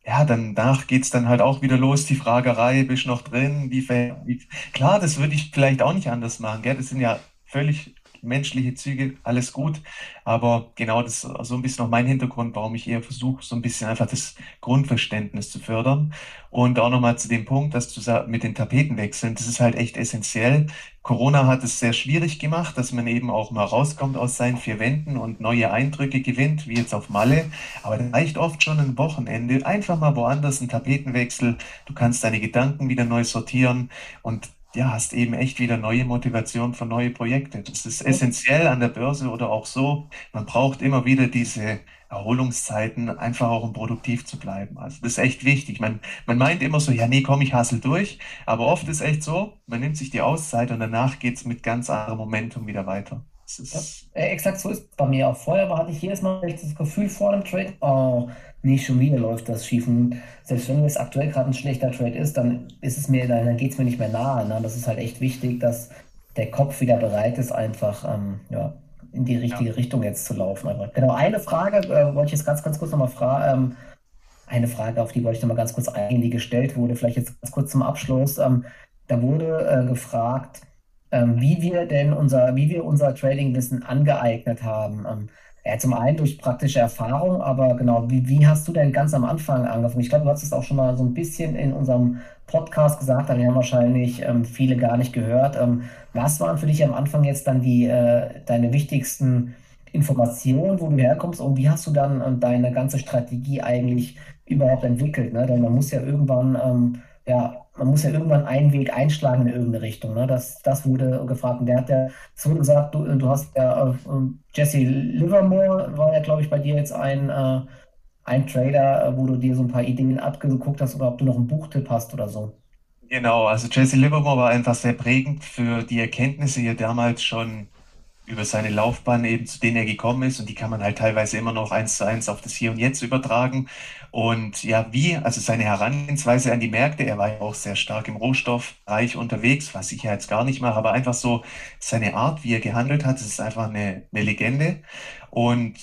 ja, danach geht es dann halt auch wieder los, die Fragerei, bist noch drin? Wie, wie, klar, das würde ich vielleicht auch nicht anders machen, gell? Das sind ja völlig menschliche Züge, alles gut. Aber genau das ist so ein bisschen auch mein Hintergrund, warum ich eher versuche, so ein bisschen einfach das Grundverständnis zu fördern. Und auch nochmal zu dem Punkt, dass du mit den Tapetenwechseln, das ist halt echt essentiell. Corona hat es sehr schwierig gemacht, dass man eben auch mal rauskommt aus seinen vier Wänden und neue Eindrücke gewinnt, wie jetzt auf Malle. Aber da reicht oft schon ein Wochenende, einfach mal woanders ein Tapetenwechsel. Du kannst deine Gedanken wieder neu sortieren und ja, hast eben echt wieder neue Motivation für neue Projekte. Das ist essentiell an der Börse oder auch so. Man braucht immer wieder diese Erholungszeiten, einfach auch um produktiv zu bleiben. Also das ist echt wichtig. Man, man meint immer so, ja, nee, komm, ich hassel durch. Aber oft ist echt so, man nimmt sich die Auszeit und danach geht es mit ganz anderem Momentum wieder weiter. Ja, äh, exakt so ist es bei mir auch. Vorher hatte ich jedes Mal das Gefühl vor dem Trade, oh, nee, schon wieder läuft das schief. Und selbst wenn es aktuell gerade ein schlechter Trade ist, dann ist es mir, dann geht es mir nicht mehr nahe. Ne? Das ist halt echt wichtig, dass der Kopf wieder bereit ist, einfach ähm, ja, in die richtige ja. Richtung jetzt zu laufen. Aber genau, eine Frage äh, wollte ich jetzt ganz, ganz kurz nochmal fragen. Ähm, eine Frage, auf die wollte ich nochmal ganz kurz eingehen, die gestellt wurde, vielleicht jetzt ganz kurz zum Abschluss. Ähm, da wurde äh, gefragt, ähm, wie wir denn unser, wie wir unser Trading-Wissen angeeignet haben. Ähm, ja, zum einen durch praktische Erfahrung, aber genau, wie, wie hast du denn ganz am Anfang angefangen? Ich glaube, du hast es auch schon mal so ein bisschen in unserem Podcast gesagt, wir haben wahrscheinlich ähm, viele gar nicht gehört. Ähm, was waren für dich am Anfang jetzt dann die, äh, deine wichtigsten Informationen, wo du herkommst und wie hast du dann äh, deine ganze Strategie eigentlich überhaupt entwickelt? Ne? Denn man muss ja irgendwann ähm, ja, man muss ja irgendwann einen Weg einschlagen in irgendeine Richtung. Ne? Das, das wurde gefragt. Und der hat ja, es wurde gesagt, du, du hast ja, äh, Jesse Livermore war ja, glaube ich, bei dir jetzt ein, äh, ein Trader, äh, wo du dir so ein paar Ideen abgeguckt hast oder ob du noch einen Buchtipp hast oder so. Genau, also Jesse Livermore war einfach sehr prägend für die Erkenntnisse, die er damals schon über seine Laufbahn eben, zu denen er gekommen ist. Und die kann man halt teilweise immer noch eins zu eins auf das Hier und Jetzt übertragen. Und ja, wie, also seine Herangehensweise an die Märkte, er war ja auch sehr stark im Rohstoffbereich unterwegs, was ich ja jetzt gar nicht mache, aber einfach so seine Art, wie er gehandelt hat, das ist einfach eine, eine Legende. Und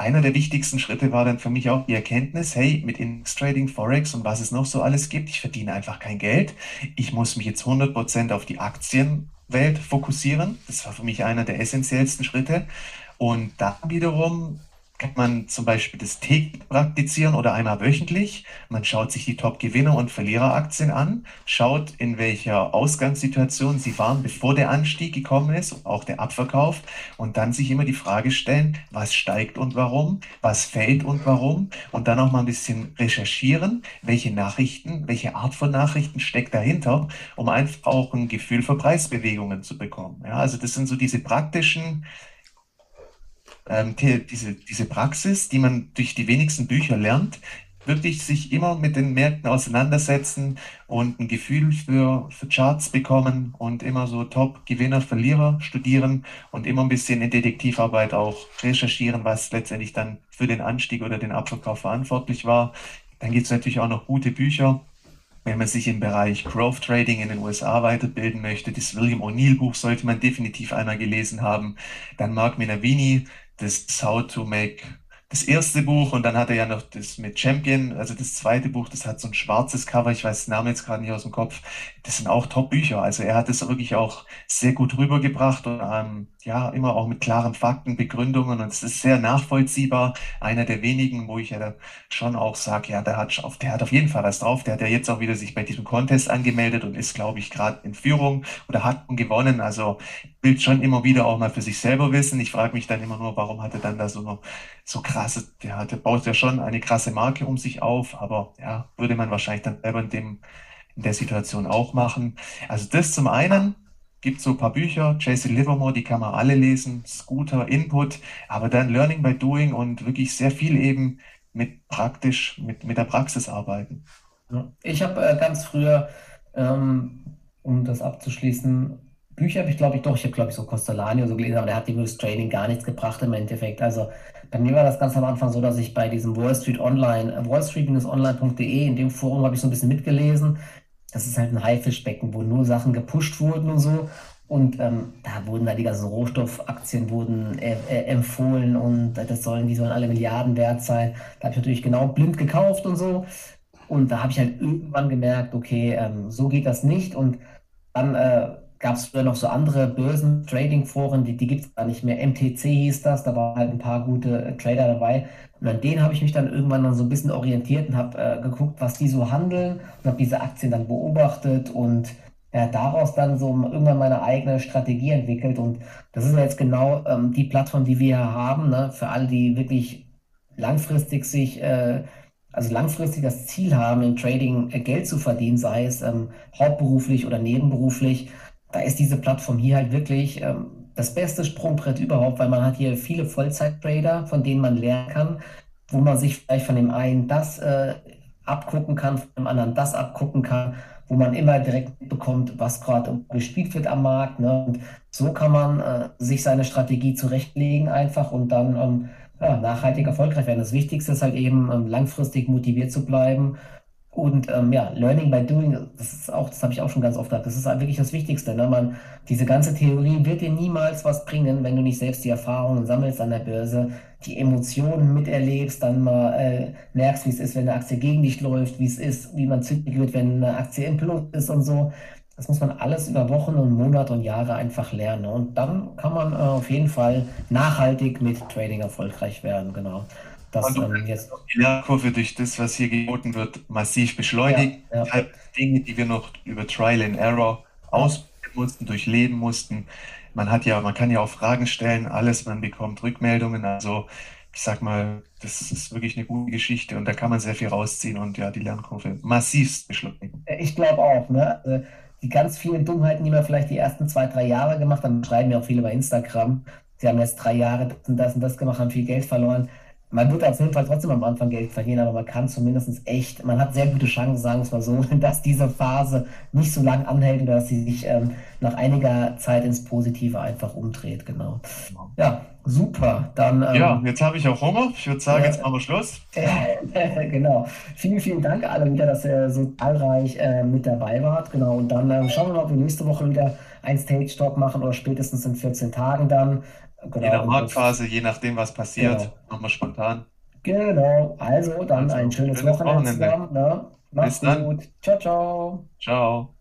einer der wichtigsten Schritte war dann für mich auch die Erkenntnis, hey, mit Index Trading, Forex und was es noch so alles gibt, ich verdiene einfach kein Geld. Ich muss mich jetzt 100% auf die Aktien Welt fokussieren. Das war für mich einer der essentiellsten Schritte. Und dann wiederum kann man zum Beispiel das täglich praktizieren oder einmal wöchentlich. Man schaut sich die Top-Gewinner- und Verliereraktien an, schaut, in welcher Ausgangssituation sie waren, bevor der Anstieg gekommen ist auch der Abverkauf. Und dann sich immer die Frage stellen, was steigt und warum, was fällt und warum. Und dann auch mal ein bisschen recherchieren, welche Nachrichten, welche Art von Nachrichten steckt dahinter, um einfach auch ein Gefühl für Preisbewegungen zu bekommen. Ja, also das sind so diese praktischen ähm, die, diese, diese Praxis, die man durch die wenigsten Bücher lernt, wirklich sich immer mit den Märkten auseinandersetzen und ein Gefühl für, für Charts bekommen und immer so Top-Gewinner, Verlierer studieren und immer ein bisschen in Detektivarbeit auch recherchieren, was letztendlich dann für den Anstieg oder den Abverkauf verantwortlich war. Dann gibt es natürlich auch noch gute Bücher. Wenn man sich im Bereich Growth Trading in den USA weiterbilden möchte, das William O'Neill Buch sollte man definitiv einmal gelesen haben. Dann Mark Minervini, das How to Make das erste Buch und dann hat er ja noch das mit Champion, also das zweite Buch, das hat so ein schwarzes Cover, ich weiß den Namen jetzt gerade nicht aus dem Kopf. Das sind auch Top-Bücher. Also er hat es wirklich auch sehr gut rübergebracht und ähm, ja, immer auch mit klaren Fakten, Begründungen und es ist sehr nachvollziehbar. Einer der wenigen, wo ich ja schon auch sage, ja, der hat, auf, der hat auf jeden Fall was drauf. Der hat ja jetzt auch wieder sich bei diesem Contest angemeldet und ist, glaube ich, gerade in Führung oder hat gewonnen. Also will schon immer wieder auch mal für sich selber wissen. Ich frage mich dann immer nur, warum hat er dann da so, so krasse, der, der baut ja schon eine krasse Marke um sich auf, aber ja, würde man wahrscheinlich dann selber in dem, in der Situation auch machen. Also das zum einen gibt so ein paar Bücher, Jason Livermore, die kann man alle lesen, Scooter, Input, aber dann Learning by Doing und wirklich sehr viel eben mit praktisch, mit, mit der Praxis arbeiten. Ich habe äh, ganz früher, ähm, um das abzuschließen, Bücher habe ich glaube ich doch, ich habe glaube ich so Costellani so gelesen, aber der hat dem das Training gar nichts gebracht im Endeffekt. Also bei mir war das ganz am Anfang so, dass ich bei diesem Wall Street Online, äh, wallstreet-online.de, in dem Forum habe ich so ein bisschen mitgelesen das ist halt ein Haifischbecken, wo nur Sachen gepusht wurden und so. Und ähm, da wurden da die ganzen Rohstoffaktien wurden äh, äh, empfohlen und das sollen, die sollen alle Milliarden wert sein. Da habe ich natürlich genau blind gekauft und so. Und da habe ich halt irgendwann gemerkt, okay, ähm, so geht das nicht. Und dann äh, gab es früher noch so andere Börsen-Trading-Foren, die, die gibt es gar nicht mehr. MTC hieß das, da waren halt ein paar gute äh, Trader dabei. Und an denen habe ich mich dann irgendwann dann so ein bisschen orientiert und habe äh, geguckt, was die so handeln und habe diese Aktien dann beobachtet und ja, daraus dann so irgendwann meine eigene Strategie entwickelt. Und das ist ja jetzt genau ähm, die Plattform, die wir hier haben, ne? für alle, die wirklich langfristig sich, äh, also langfristig das Ziel haben, im Trading äh, Geld zu verdienen, sei es ähm, hauptberuflich oder nebenberuflich. Da ist diese Plattform hier halt wirklich ähm, das beste Sprungbrett überhaupt, weil man hat hier viele Vollzeit-Trader, von denen man lernen kann, wo man sich vielleicht von dem einen das äh, abgucken kann, von dem anderen das abgucken kann wo man immer direkt bekommt, was gerade gespielt wird am Markt. Ne? Und so kann man äh, sich seine Strategie zurechtlegen einfach und dann ähm, ja, nachhaltig erfolgreich werden. Das Wichtigste ist halt eben ähm, langfristig motiviert zu bleiben und ähm, ja, Learning by Doing, das ist auch, das habe ich auch schon ganz oft gesagt, das ist wirklich das Wichtigste. Ne? Man, diese ganze Theorie wird dir niemals was bringen, wenn du nicht selbst die Erfahrungen sammelst an der Börse, die Emotionen miterlebst, dann mal äh, merkst, wie es ist, wenn eine Aktie gegen dich läuft, wie es ist, wie man zügig wird, wenn eine Aktie im Plus ist und so. Das muss man alles über Wochen und Monate und Jahre einfach lernen. Und dann kann man äh, auf jeden Fall nachhaltig mit Trading erfolgreich werden, genau. Das, ähm, jetzt die Lernkurve durch das, was hier geboten wird, massiv beschleunigt. Ja, ja. Dinge, die wir noch über Trial and Error ausprobieren mussten, durchleben mussten. Man hat ja, man kann ja auch Fragen stellen, alles, man bekommt Rückmeldungen. Also ich sag mal, das ist wirklich eine gute Geschichte und da kann man sehr viel rausziehen und ja, die Lernkurve massivst beschleunigen. Ich glaube auch, ne? Also die ganz vielen Dummheiten, die man vielleicht die ersten zwei, drei Jahre gemacht haben, schreiben ja auch viele bei Instagram. Sie haben jetzt drei Jahre das und das und das gemacht, haben viel Geld verloren man wird auf jeden Fall trotzdem am Anfang Geld verdienen, aber man kann zumindest echt, man hat sehr gute Chancen, sagen wir es mal so, dass diese Phase nicht so lang anhält oder dass sie sich ähm, nach einiger Zeit ins Positive einfach umdreht, genau. Ja, super. Dann, ähm, ja, jetzt habe ich auch Hunger. Ich würde sagen, äh, jetzt machen wir Schluss. genau. Vielen, vielen Dank alle wieder, dass ihr so zahlreich äh, mit dabei wart. Genau. Und dann äh, schauen wir mal, ob wir nächste Woche wieder ein Stage-Talk machen oder spätestens in 14 Tagen dann. Genau, in der Marktphase, je nachdem, was passiert, genau. nochmal spontan. Genau, also dann also, ein schönes, schönes Wochenende zusammen. Ne? Mach's gut. Ciao, ciao. Ciao.